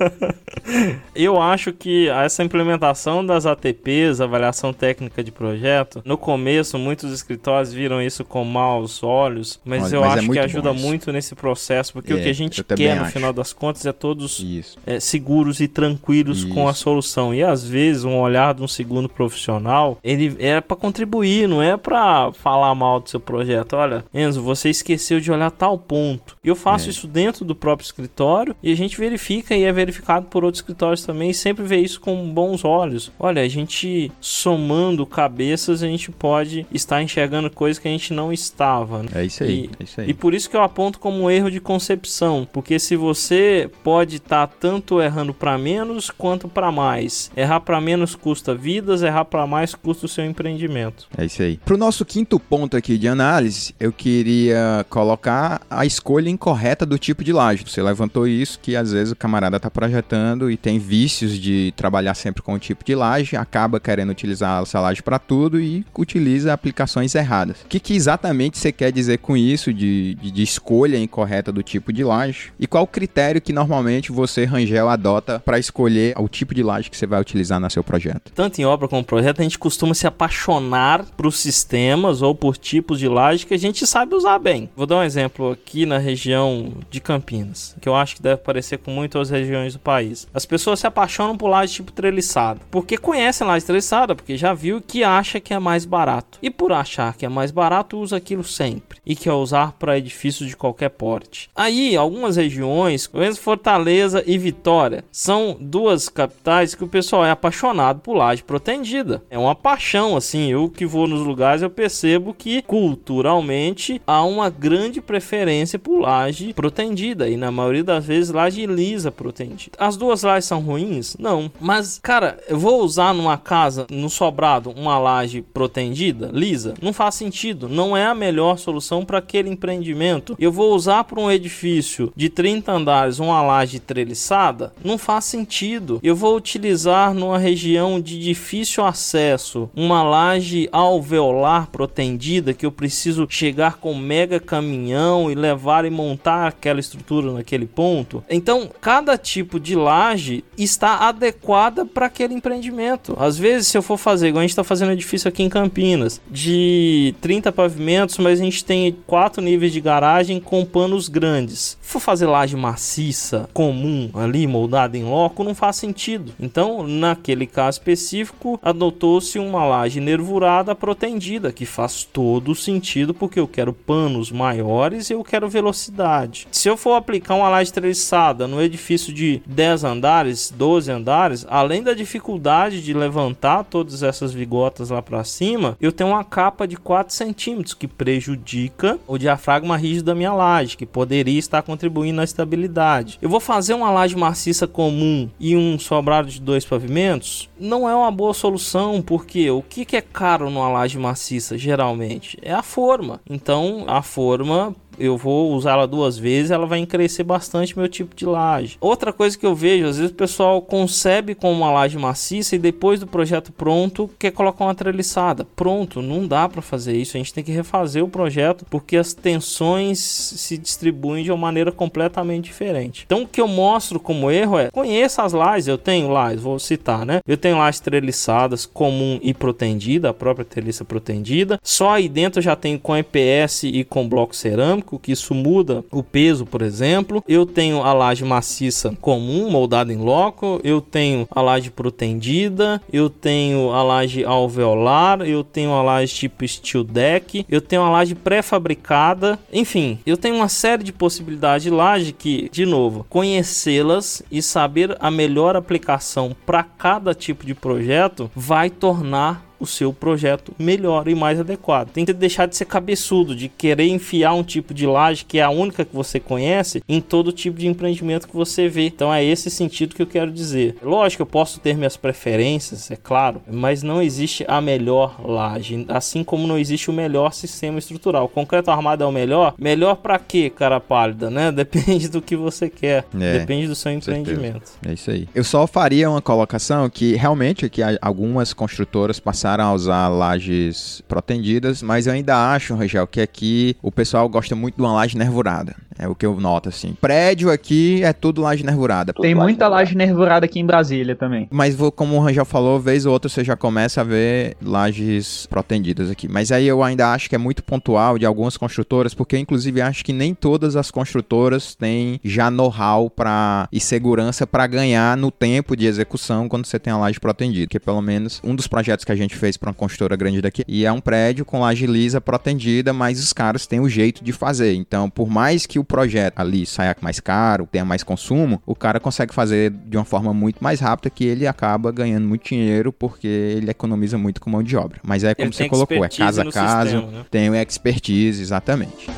eu acho que essa implementação das ATPs, avaliação técnica de projeto, no começo muitos escritórios viram isso com maus olhos, mas Olha, eu mas é acho é que ajuda muito nesse processo, porque é, o que a gente quer no acho. final das contas é todos é, seguros e tranquilos isso. com a solução. E às vezes um olhar de um segundo profissional, ele é para contribuir, não é para falar mal do seu projeto. Olha, Enzo, você esqueceu de olhar tal ponto. E eu faço é. isso dentro do próprio escritório e a gente verifica e é verificado por outros escritórios também e sempre vê isso com bons olhos. Olha, a gente somando cabeças, a gente pode estar enxergando coisas que a gente não estava. Né? É isso aí. E, é isso aí. e por isso que eu aponto como um erro de concepção, porque se você pode estar tá tanto errando para menos quanto para mais. Errar para menos custa vidas, errar para mais custa o seu empreendimento. É isso aí. Pro nosso quinto ponto aqui de análise, eu queria colocar a escolha incorreta do tipo de laje. Você levantou isso que às vezes o camarada tá projetando e tem vícios de trabalhar sempre com o tipo de laje, acaba querendo utilizar essa laje para tudo e utiliza aplicações erradas. O que, que exatamente você quer dizer com isso de, de, de escolha incorreta do tipo de laje? E qual o critério que normalmente você, Rangel, adota para escolher o tipo de laje que você vai utilizar no seu projeto? Tanto em obra como projeto, a gente costuma se apaixonar por sistemas ou por tipos de laje que a gente sabe usar bem. Vou dar um exemplo aqui na região de Campinas, que eu acho que deve parecer com muitas regiões do país. As pessoas se apaixonam por laje tipo treliçada, porque conhecem laje treliçada, porque já viu que acha que é mais barato. E por achar que é mais barato, usa aquilo sempre e quer usar para edifícios de qualquer porte. Aí, algumas regiões, menos Fortaleza e Vitória, são duas capitais que o pessoal é apaixonado por laje protendida. É uma paixão, assim. Eu que vou nos lugares, eu percebo que culturalmente há uma grande preferência por laje protendida e na maioria das vezes laje lisa protendida. As duas lajes são ruins? Não. Mas, cara, eu vou usar numa casa, no sobrado, uma laje protendida, lisa? Não faz sentido. Não é a melhor solução para aquele empreendimento. Eu vou usar para um edifício de 30 andares uma laje treliçada? Não faz sentido. Eu vou utilizar numa região de difícil acesso uma laje alveolar protendida que eu preciso chegar com mega caminhão e levar e montar aquela estrutura naquele ponto. Então, cada tipo de laje está adequada para aquele empreendimento. Às vezes, se eu for fazer, igual a gente está fazendo um edifício aqui em Campinas, de 30 pavimentos, mas a gente tem quatro níveis de garagem com panos grandes. For fazer laje maciça, comum, ali, moldada em loco, não faz sentido. Então, naquele caso específico, adotou-se uma laje nervurada protendida, que faz todo sentido porque eu quero panos maiores e eu quero velocidade. Se eu for aplicar uma laje treliçada no edifício de 10 andares, 12 andares, além da dificuldade de levantar todas essas vigotas lá para cima, eu tenho uma capa de 4 centímetros que prejudica o diafragma rígido da minha laje, que poderia estar contribuindo na estabilidade. Eu vou fazer uma laje maciça comum e um sobrado de dois pavimentos? Não é uma boa solução, porque o que é caro numa laje maciça, geralmente? É a forma. Então, a forma eu vou usar ela duas vezes, ela vai crescer bastante meu tipo de laje. Outra coisa que eu vejo, às vezes o pessoal concebe com uma laje maciça e depois do projeto pronto quer colocar uma treliçada. Pronto, não dá para fazer isso. A gente tem que refazer o projeto porque as tensões se distribuem de uma maneira completamente diferente. Então o que eu mostro como erro é conheça as lajes, eu tenho lajes, vou citar, né? Eu tenho lajes treliçadas comum e protendida, a própria treliça protendida. Só aí dentro eu já tenho com EPS e com bloco cerâmico que isso muda o peso, por exemplo. Eu tenho a laje maciça comum, moldada em loco. Eu tenho a laje protendida. Eu tenho a laje alveolar. Eu tenho a laje tipo steel deck. Eu tenho a laje pré-fabricada. Enfim, eu tenho uma série de possibilidades de laje que, de novo, conhecê-las e saber a melhor aplicação para cada tipo de projeto vai tornar o seu projeto melhor e mais adequado. Tem que deixar de ser cabeçudo, de querer enfiar um tipo de laje que é a única que você conhece em todo tipo de empreendimento que você vê. Então é esse sentido que eu quero dizer. Lógico, eu posso ter minhas preferências, é claro, mas não existe a melhor laje, assim como não existe o melhor sistema estrutural. O concreto armado é o melhor? Melhor para quê, cara pálida, né? Depende do que você quer, é, depende do seu empreendimento. É isso aí. Eu só faria uma colocação que realmente que algumas construtoras passaram passaram a usar lajes protendidas, mas eu ainda acho, Rangel, que aqui o pessoal gosta muito de uma laje nervurada. É o que eu noto, assim. Prédio aqui é tudo laje nervurada. Tem muita laje nervurada aqui em Brasília também. Mas como o Rangel falou, vez ou outra você já começa a ver lajes protendidas aqui. Mas aí eu ainda acho que é muito pontual de algumas construtoras, porque eu inclusive acho que nem todas as construtoras têm já know-how para e segurança para ganhar no tempo de execução quando você tem a laje protendida. Que é pelo menos um dos projetos que a gente fez para uma construtora grande daqui. E é um prédio com laje lisa protendida, mas os caras têm o jeito de fazer. Então, por mais que o projeto ali saia mais caro, tenha mais consumo, o cara consegue fazer de uma forma muito mais rápida que ele acaba ganhando muito dinheiro porque ele economiza muito com mão de obra. Mas é como ele você colocou, é casa a casa, né? tem o expertise, exatamente.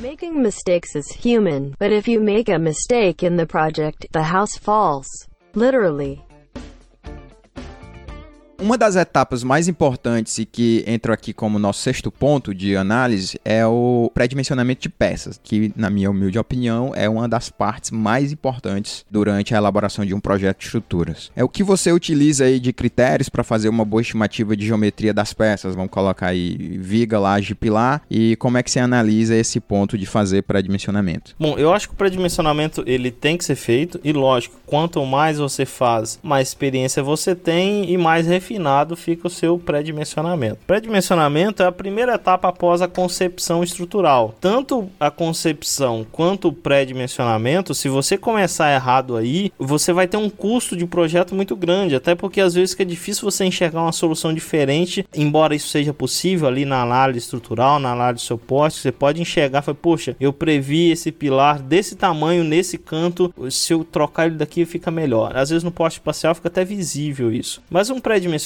Making mistakes is human, but if you make a mistake in the project, the house falls. Literally. Uma das etapas mais importantes e que entra aqui como nosso sexto ponto de análise é o pré-dimensionamento de peças, que, na minha humilde opinião, é uma das partes mais importantes durante a elaboração de um projeto de estruturas. É o que você utiliza aí de critérios para fazer uma boa estimativa de geometria das peças, vamos colocar aí viga, laje, pilar, e como é que você analisa esse ponto de fazer pré-dimensionamento? Bom, eu acho que o pré-dimensionamento ele tem que ser feito e lógico, quanto mais você faz, mais experiência você tem e mais refinado fica o seu pré-dimensionamento. Pré-dimensionamento é a primeira etapa após a concepção estrutural. Tanto a concepção quanto o pré-dimensionamento, se você começar errado aí, você vai ter um custo de projeto muito grande, até porque às vezes é difícil você enxergar uma solução diferente, embora isso seja possível ali na análise estrutural, na análise do seu você pode enxergar, foi, poxa, eu previ esse pilar desse tamanho nesse canto, se eu trocar ele daqui fica melhor. Às vezes no poste espacial fica até visível isso. Mas um pré-dimensionamento,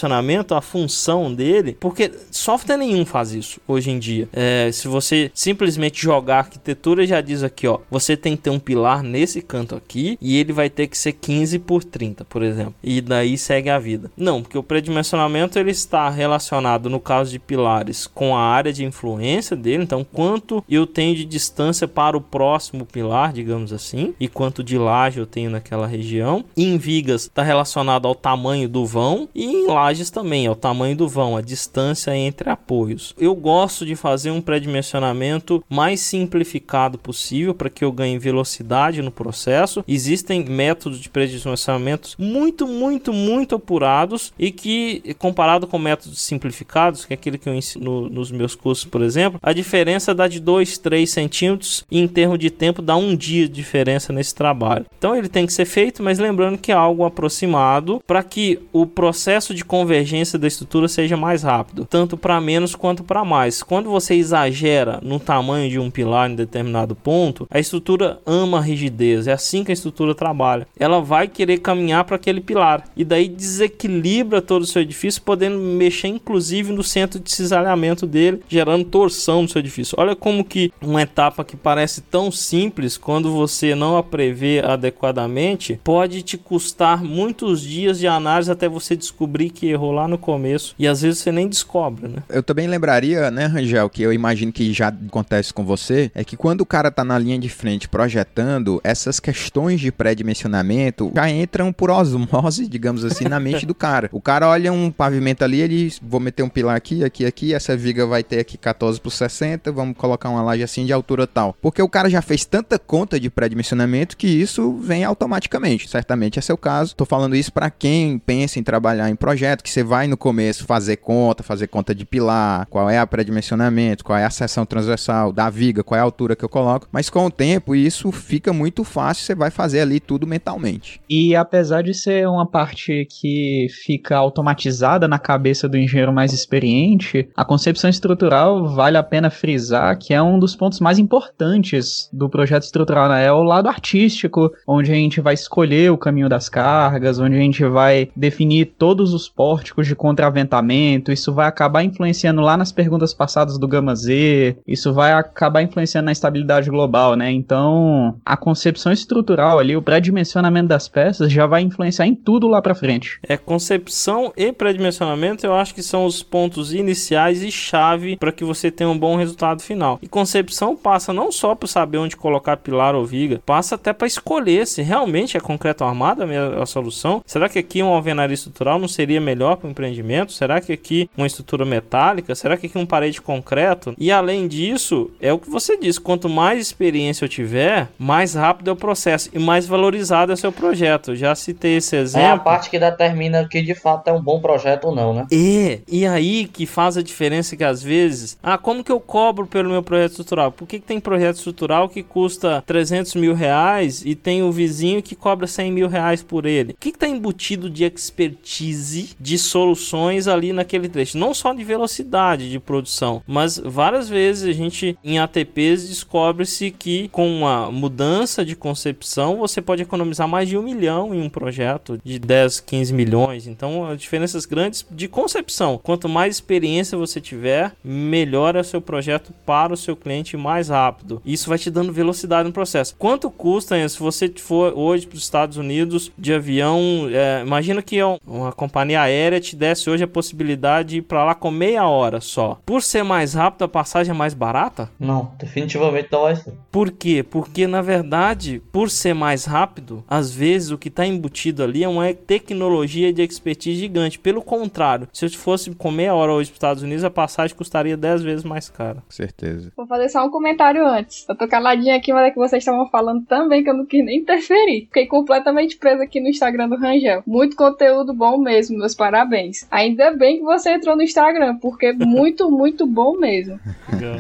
a função dele, porque software nenhum faz isso hoje em dia. É, se você simplesmente jogar arquitetura, já diz aqui, ó, você tem que ter um pilar nesse canto aqui e ele vai ter que ser 15 por 30, por exemplo. E daí segue a vida. Não, porque o pré-dimensionamento ele está relacionado no caso de pilares com a área de influência dele, então quanto eu tenho de distância para o próximo pilar, digamos assim, e quanto de laje eu tenho naquela região. Em vigas está relacionado ao tamanho do vão e em também ao tamanho do vão, a distância entre apoios. Eu gosto de fazer um pré-dimensionamento mais simplificado possível para que eu ganhe velocidade no processo. Existem métodos de pré-dimensionamento muito, muito, muito apurados e que comparado com métodos simplificados, que é aquele que eu ensino nos meus cursos, por exemplo, a diferença dá de 2, 3 centímetros e em termos de tempo dá um dia de diferença nesse trabalho. Então ele tem que ser feito, mas lembrando que é algo aproximado para que o processo de convergência da estrutura seja mais rápido, tanto para menos quanto para mais. Quando você exagera no tamanho de um pilar em determinado ponto, a estrutura ama a rigidez, é assim que a estrutura trabalha. Ela vai querer caminhar para aquele pilar e daí desequilibra todo o seu edifício, podendo mexer inclusive no centro de cisalhamento dele, gerando torção no seu edifício. Olha como que uma etapa que parece tão simples, quando você não a prevê adequadamente, pode te custar muitos dias de análise até você descobrir que errou lá no começo e às vezes você nem descobre, né? Eu também lembraria, né, Rangel, que eu imagino que já acontece com você, é que quando o cara tá na linha de frente projetando, essas questões de pré-dimensionamento já entram por osmose, digamos assim, na mente do cara. O cara olha um pavimento ali, ele vou meter um pilar aqui, aqui, aqui, essa viga vai ter aqui 14 por 60, vamos colocar uma laje assim de altura tal. Porque o cara já fez tanta conta de pré-dimensionamento que isso vem automaticamente. Certamente é seu caso. Tô falando isso para quem pensa em trabalhar em projeto, que você vai no começo fazer conta, fazer conta de pilar, qual é a pré-dimensionamento, qual é a seção transversal da viga, qual é a altura que eu coloco. Mas com o tempo isso fica muito fácil, você vai fazer ali tudo mentalmente. E apesar de ser uma parte que fica automatizada na cabeça do engenheiro mais experiente, a concepção estrutural vale a pena frisar que é um dos pontos mais importantes do projeto estrutural, né? É o lado artístico, onde a gente vai escolher o caminho das cargas, onde a gente vai definir todos os pórticos de contraventamento, isso vai acabar influenciando lá nas perguntas passadas do Gama Z, isso vai acabar influenciando na estabilidade global, né? Então, a concepção estrutural ali, o pré-dimensionamento das peças já vai influenciar em tudo lá para frente. É concepção e pré-dimensionamento, eu acho que são os pontos iniciais e chave para que você tenha um bom resultado final. E concepção passa não só por saber onde colocar pilar ou viga, passa até para escolher se realmente é concreto armado a, a solução. Será que aqui uma alvenaria estrutural não seria melhor para o empreendimento? Será que aqui uma estrutura metálica? Será que aqui um parede de concreto? E além disso, é o que você disse, quanto mais experiência eu tiver, mais rápido é o processo e mais valorizado é o seu projeto. Já citei esse exemplo. É a parte que determina que de fato é um bom projeto ou não, né? É, e aí que faz a diferença que às vezes, ah, como que eu cobro pelo meu projeto estrutural? Por que, que tem projeto estrutural que custa 300 mil reais e tem o vizinho que cobra 100 mil reais por ele? O que está embutido de expertise de soluções ali naquele trecho. Não só de velocidade de produção, mas várias vezes a gente em ATPs descobre-se que com uma mudança de concepção você pode economizar mais de um milhão em um projeto de 10, 15 milhões. Então, diferenças grandes de concepção. Quanto mais experiência você tiver, melhor é o seu projeto para o seu cliente mais rápido. Isso vai te dando velocidade no processo. Quanto custa se você for hoje para os Estados Unidos de avião? É, imagina que uma companhia aérea te desse hoje a possibilidade de ir para lá com meia hora só. Por ser mais rápido, a passagem é mais barata? Não, definitivamente não vai ser. Por quê? Porque na verdade, por ser mais rápido, às vezes o que está embutido ali é uma tecnologia de expertise gigante. Pelo contrário, se eu fosse com meia hora hoje para os Estados Unidos, a passagem custaria 10 vezes mais cara. Com certeza. Vou fazer só um comentário antes. Eu tô caladinha aqui, mas é que vocês estavam falando também que eu não quis nem interferir. Fiquei completamente presa aqui no Instagram do Rangel. Muito conteúdo bom mesmo, meus parabéns. Ainda bem que você entrou no Instagram, porque muito, muito bom mesmo.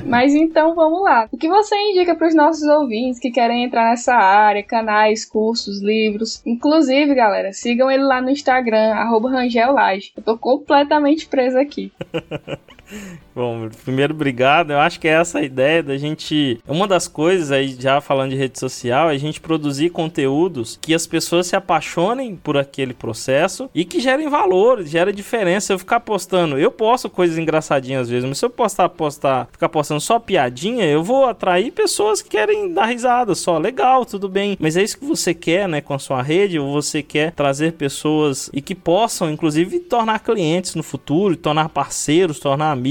mas então vamos lá. O que você indica para os nossos ouvintes que querem entrar nessa área, canais, cursos, livros? Inclusive, galera, sigam ele lá no Instagram, arroba Rangel Laje. Eu tô completamente presa aqui. Bom, primeiro, obrigado. Eu acho que é essa a ideia da gente. Uma das coisas aí, já falando de rede social, é a gente produzir conteúdos que as pessoas se apaixonem por aquele processo e que gerem valor, gera diferença. Eu ficar postando, eu posto coisas engraçadinhas às vezes, mas se eu postar, postar, ficar postando só piadinha, eu vou atrair pessoas que querem dar risada só. Legal, tudo bem. Mas é isso que você quer, né, com a sua rede, ou você quer trazer pessoas e que possam, inclusive, tornar clientes no futuro, tornar parceiros, tornar amigos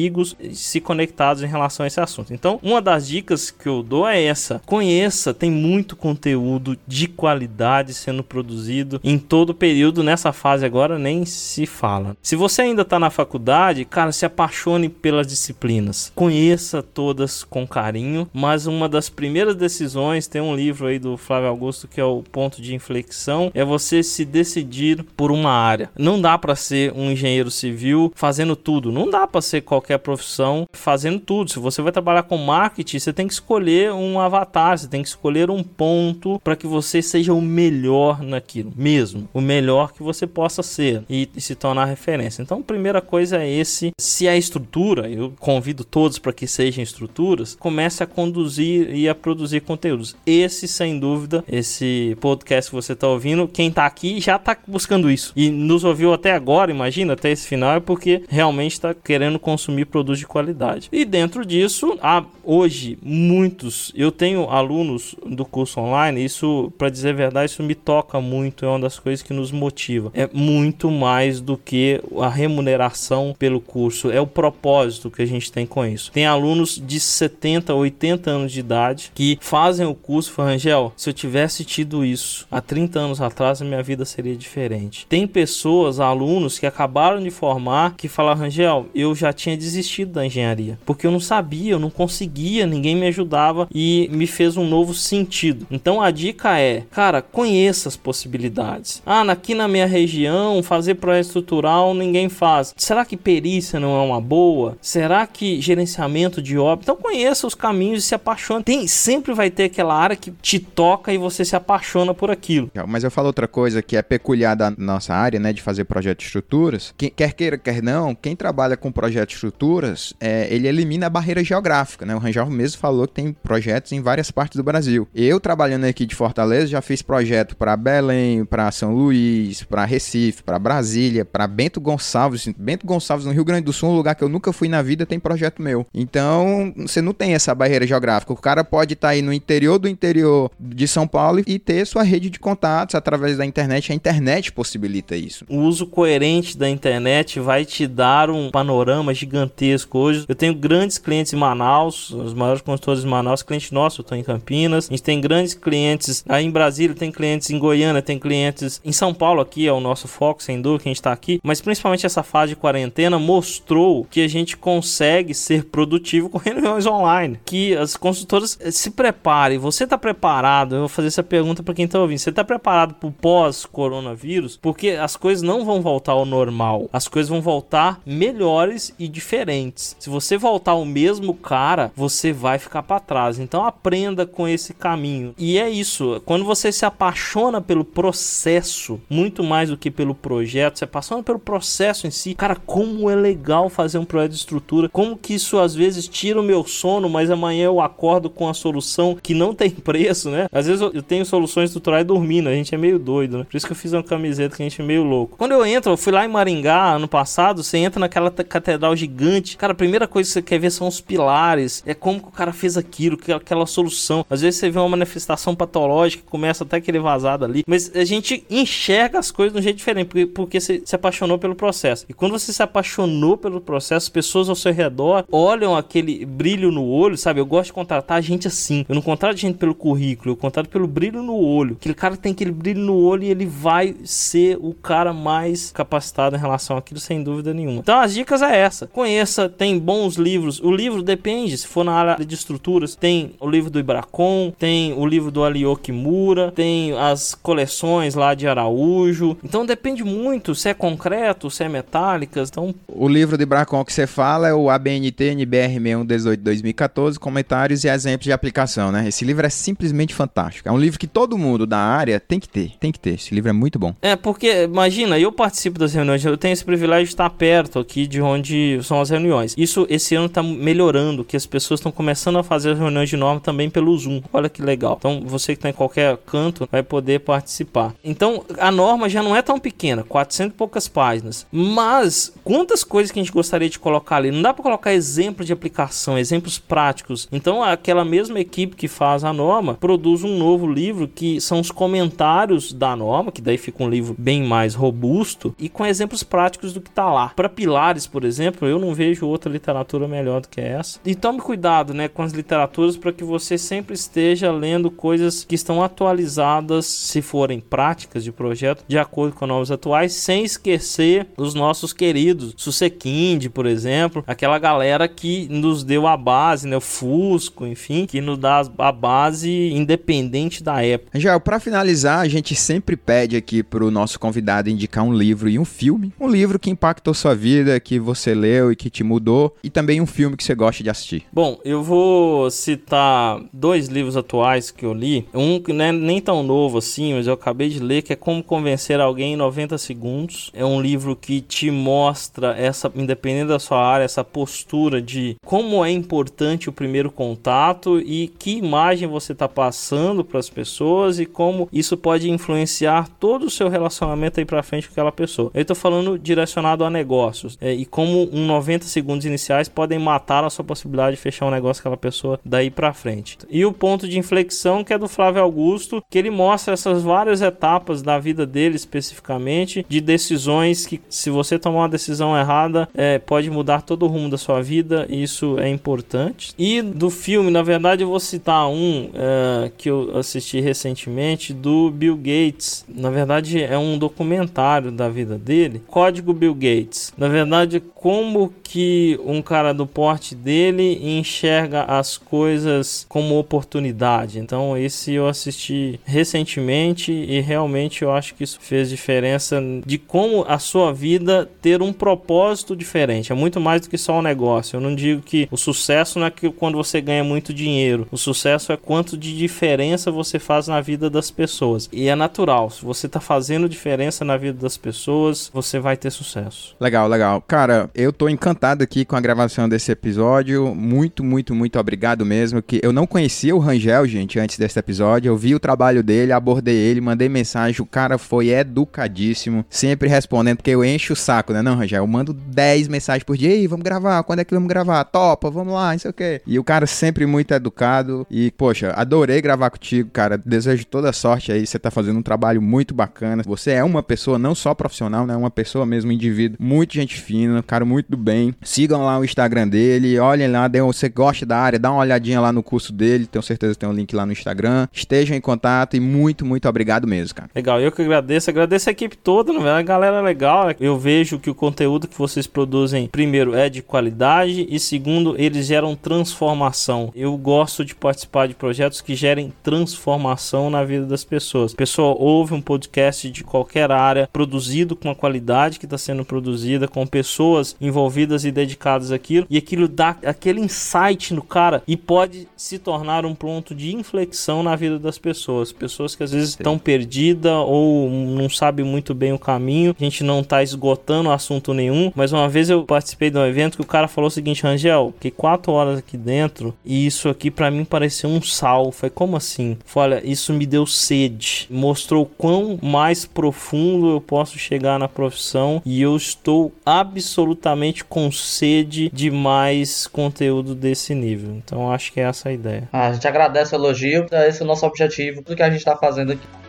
se conectados em relação a esse assunto. Então, uma das dicas que eu dou é essa: conheça, tem muito conteúdo de qualidade sendo produzido em todo o período. Nessa fase agora nem se fala. Se você ainda está na faculdade, cara, se apaixone pelas disciplinas, conheça todas com carinho. Mas uma das primeiras decisões, tem um livro aí do Flávio Augusto que é o ponto de inflexão, é você se decidir por uma área. Não dá para ser um engenheiro civil fazendo tudo, não dá para ser qualquer profissão fazendo tudo. Se você vai trabalhar com marketing, você tem que escolher um avatar, você tem que escolher um ponto para que você seja o melhor naquilo, mesmo, o melhor que você possa ser e, e se tornar referência. Então, a primeira coisa é esse, se é estrutura, eu convido todos para que sejam estruturas, comece a conduzir e a produzir conteúdos. Esse, sem dúvida, esse podcast que você está ouvindo, quem está aqui já está buscando isso e nos ouviu até agora, imagina, até esse final, é porque realmente está querendo consumir produtos de qualidade. E dentro disso, há hoje muitos, eu tenho alunos do curso online, isso, para dizer a verdade, isso me toca muito, é uma das coisas que nos motiva. É muito mais do que a remuneração pelo curso, é o propósito que a gente tem com isso. Tem alunos de 70, 80 anos de idade que fazem o curso, Rangel, se eu tivesse tido isso há 30 anos atrás, a minha vida seria diferente. Tem pessoas, alunos que acabaram de formar que falam, Rangel, eu já tinha desistido da engenharia, porque eu não sabia, eu não conseguia, ninguém me ajudava e me fez um novo sentido. Então a dica é, cara, conheça as possibilidades. Ah, aqui na minha região, fazer projeto estrutural ninguém faz. Será que perícia não é uma boa? Será que gerenciamento de obra? Então conheça os caminhos e se apaixone. Tem, sempre vai ter aquela área que te toca e você se apaixona por aquilo. Mas eu falo outra coisa que é peculiar da nossa área, né, de fazer projeto de estruturas. Quem, quer queira, quer não, quem trabalha com projeto de estruturas, é, ele elimina a barreira geográfica, né? O Rangel mesmo falou que tem projetos em várias partes do Brasil. Eu trabalhando aqui de Fortaleza já fiz projeto para Belém, para São Luís, para Recife, para Brasília, para Bento Gonçalves. Bento Gonçalves no Rio Grande do Sul, um lugar que eu nunca fui na vida, tem projeto meu. Então, você não tem essa barreira geográfica. O cara pode estar tá aí no interior do interior de São Paulo e ter sua rede de contatos através da internet. A internet possibilita isso. O uso coerente da internet vai te dar um panorama gigantesco hoje. Eu tenho grandes clientes em Manaus, os maiores consultores de Manaus, cliente nosso, eu estou em Campinas. A gente tem grandes clientes aí em Brasília, tem clientes em Goiânia, tem clientes em São Paulo aqui, é o nosso foco, sem dúvida, que a gente está aqui. Mas principalmente essa fase de quarentena mostrou que a gente consegue ser produtivo com reuniões online. Que as consultoras se preparem. Você está preparado? Eu vou fazer essa pergunta para quem está ouvindo. Você está preparado para o pós-coronavírus? Porque as coisas não vão voltar ao normal. As coisas vão voltar melhores e de diferentes. Se você voltar o mesmo cara, você vai ficar para trás. Então aprenda com esse caminho. E é isso, quando você se apaixona pelo processo, muito mais do que pelo projeto, se apaixona pelo processo em si, cara, como é legal fazer um projeto de estrutura, como que isso às vezes tira o meu sono, mas amanhã eu acordo com a solução que não tem preço, né? Às vezes eu tenho soluções estruturais dormindo, a gente é meio doido, né? Por isso que eu fiz uma camiseta que a gente é meio louco. Quando eu entro, eu fui lá em Maringá ano passado, você entra naquela catedral gigante, cara, a primeira coisa que você quer ver são os pilares, é como que o cara fez aquilo, aquela solução. Às vezes você vê uma manifestação patológica, começa até aquele vazado ali, mas a gente enxerga as coisas de um jeito diferente, porque, porque você se apaixonou pelo processo. E quando você se apaixonou pelo processo, as pessoas ao seu redor olham aquele brilho no olho, sabe? Eu gosto de contratar gente assim. Eu não contrato gente pelo currículo, eu contrato pelo brilho no olho. Aquele cara tem aquele brilho no olho e ele vai ser o cara mais capacitado em relação àquilo, sem dúvida nenhuma. Então as dicas é essa. Conheça, tem bons livros. O livro depende, se for na área de estruturas, tem o livro do Ibracon, tem o livro do Alio Kimura, tem as coleções lá de Araújo. Então depende muito se é concreto, se é metálicas. Então o livro do Ibracon que você fala é o ABNT NBR 6118 2014, comentários e exemplos de aplicação, né? Esse livro é simplesmente fantástico. É um livro que todo mundo da área tem que ter, tem que ter. Esse livro é muito bom. É, porque imagina, eu participo das reuniões, eu tenho esse privilégio de estar perto aqui de onde são as reuniões. Isso esse ano está melhorando, que as pessoas estão começando a fazer as reuniões de norma também pelo Zoom. Olha que legal. Então, você que está em qualquer canto vai poder participar. Então, a norma já não é tão pequena, 400 e poucas páginas. Mas, quantas coisas que a gente gostaria de colocar ali? Não dá para colocar exemplos de aplicação, exemplos práticos. Então, aquela mesma equipe que faz a norma produz um novo livro que são os comentários da norma, que daí fica um livro bem mais robusto e com exemplos práticos do que está lá. Para pilares, por exemplo, eu não vejo outra literatura melhor do que essa. E tome cuidado, né, com as literaturas para que você sempre esteja lendo coisas que estão atualizadas, se forem práticas de projeto, de acordo com normas atuais, sem esquecer os nossos queridos Susekind, por exemplo, aquela galera que nos deu a base, né, o Fusco, enfim, que nos dá a base independente da época. Já para finalizar, a gente sempre pede aqui para o nosso convidado indicar um livro e um filme, um livro que impactou sua vida, que você leu e que te mudou, e também um filme que você gosta de assistir. Bom, eu vou citar dois livros atuais que eu li. Um que não é nem tão novo assim, mas eu acabei de ler, que é Como Convencer Alguém em 90 Segundos. É um livro que te mostra essa, independente da sua área, essa postura de como é importante o primeiro contato e que imagem você está passando para as pessoas e como isso pode influenciar todo o seu relacionamento aí para frente com aquela pessoa. Eu estou falando direcionado a negócios é, e como um 90 segundos iniciais podem matar a sua possibilidade de fechar um negócio com aquela pessoa daí para frente. E o ponto de inflexão que é do Flávio Augusto, que ele mostra essas várias etapas da vida dele especificamente, de decisões que se você tomar uma decisão errada é, pode mudar todo o rumo da sua vida. E isso é importante. E do filme, na verdade, eu vou citar um é, que eu assisti recentemente do Bill Gates. Na verdade, é um documentário da vida dele. Código Bill Gates. Na verdade, como que um cara do porte dele enxerga as coisas como oportunidade. Então, esse eu assisti recentemente e realmente eu acho que isso fez diferença de como a sua vida ter um propósito diferente. É muito mais do que só um negócio. Eu não digo que o sucesso não é que quando você ganha muito dinheiro. O sucesso é quanto de diferença você faz na vida das pessoas. E é natural. Se você está fazendo diferença na vida das pessoas, você vai ter sucesso. Legal, legal. Cara, eu tô encantado aqui com a gravação desse episódio. Muito, muito, muito obrigado mesmo. Que eu não conhecia o Rangel, gente, antes desse episódio. Eu vi o trabalho dele, abordei ele, mandei mensagem. O cara foi educadíssimo, sempre respondendo, porque eu encho o saco, né, não, Rangel? Eu mando 10 mensagens por dia. Ei, vamos gravar. Quando é que vamos gravar? Topa, vamos lá, não sei o quê. E o cara sempre muito educado. E, poxa, adorei gravar contigo, cara. Desejo toda sorte aí. Você tá fazendo um trabalho muito bacana. Você é uma pessoa não só profissional, né? Uma pessoa mesmo, indivíduo. Muito gente fina, cara muito bem. Sigam lá o Instagram dele, olhem lá, dê, você gosta da área, dá uma olhadinha lá no curso dele. Tenho certeza que tem um link lá no Instagram. Estejam em contato e muito, muito obrigado mesmo, cara. Legal, eu que agradeço. Agradeço a equipe toda, né? a galera legal. Né? Eu vejo que o conteúdo que vocês produzem, primeiro, é de qualidade e segundo, eles geram transformação. Eu gosto de participar de projetos que gerem transformação na vida das pessoas. A pessoa ouve um podcast de qualquer área, produzido com a qualidade que está sendo produzida, com pessoas envolvidas envolvidas e dedicadas àquilo, e aquilo dá aquele insight no cara e pode se tornar um ponto de inflexão na vida das pessoas. Pessoas que às vezes estão perdidas ou não sabem muito bem o caminho, a gente não tá esgotando assunto nenhum, mas uma vez eu participei de um evento que o cara falou o seguinte, Rangel, fiquei quatro horas aqui dentro e isso aqui para mim pareceu um sal. Foi como assim? Foi, olha, isso me deu sede, mostrou quão mais profundo eu posso chegar na profissão e eu estou absolutamente com sede de mais conteúdo desse nível. Então acho que é essa a ideia. Ah, a gente agradece o elogio, esse é o nosso objetivo, tudo que a gente está fazendo aqui.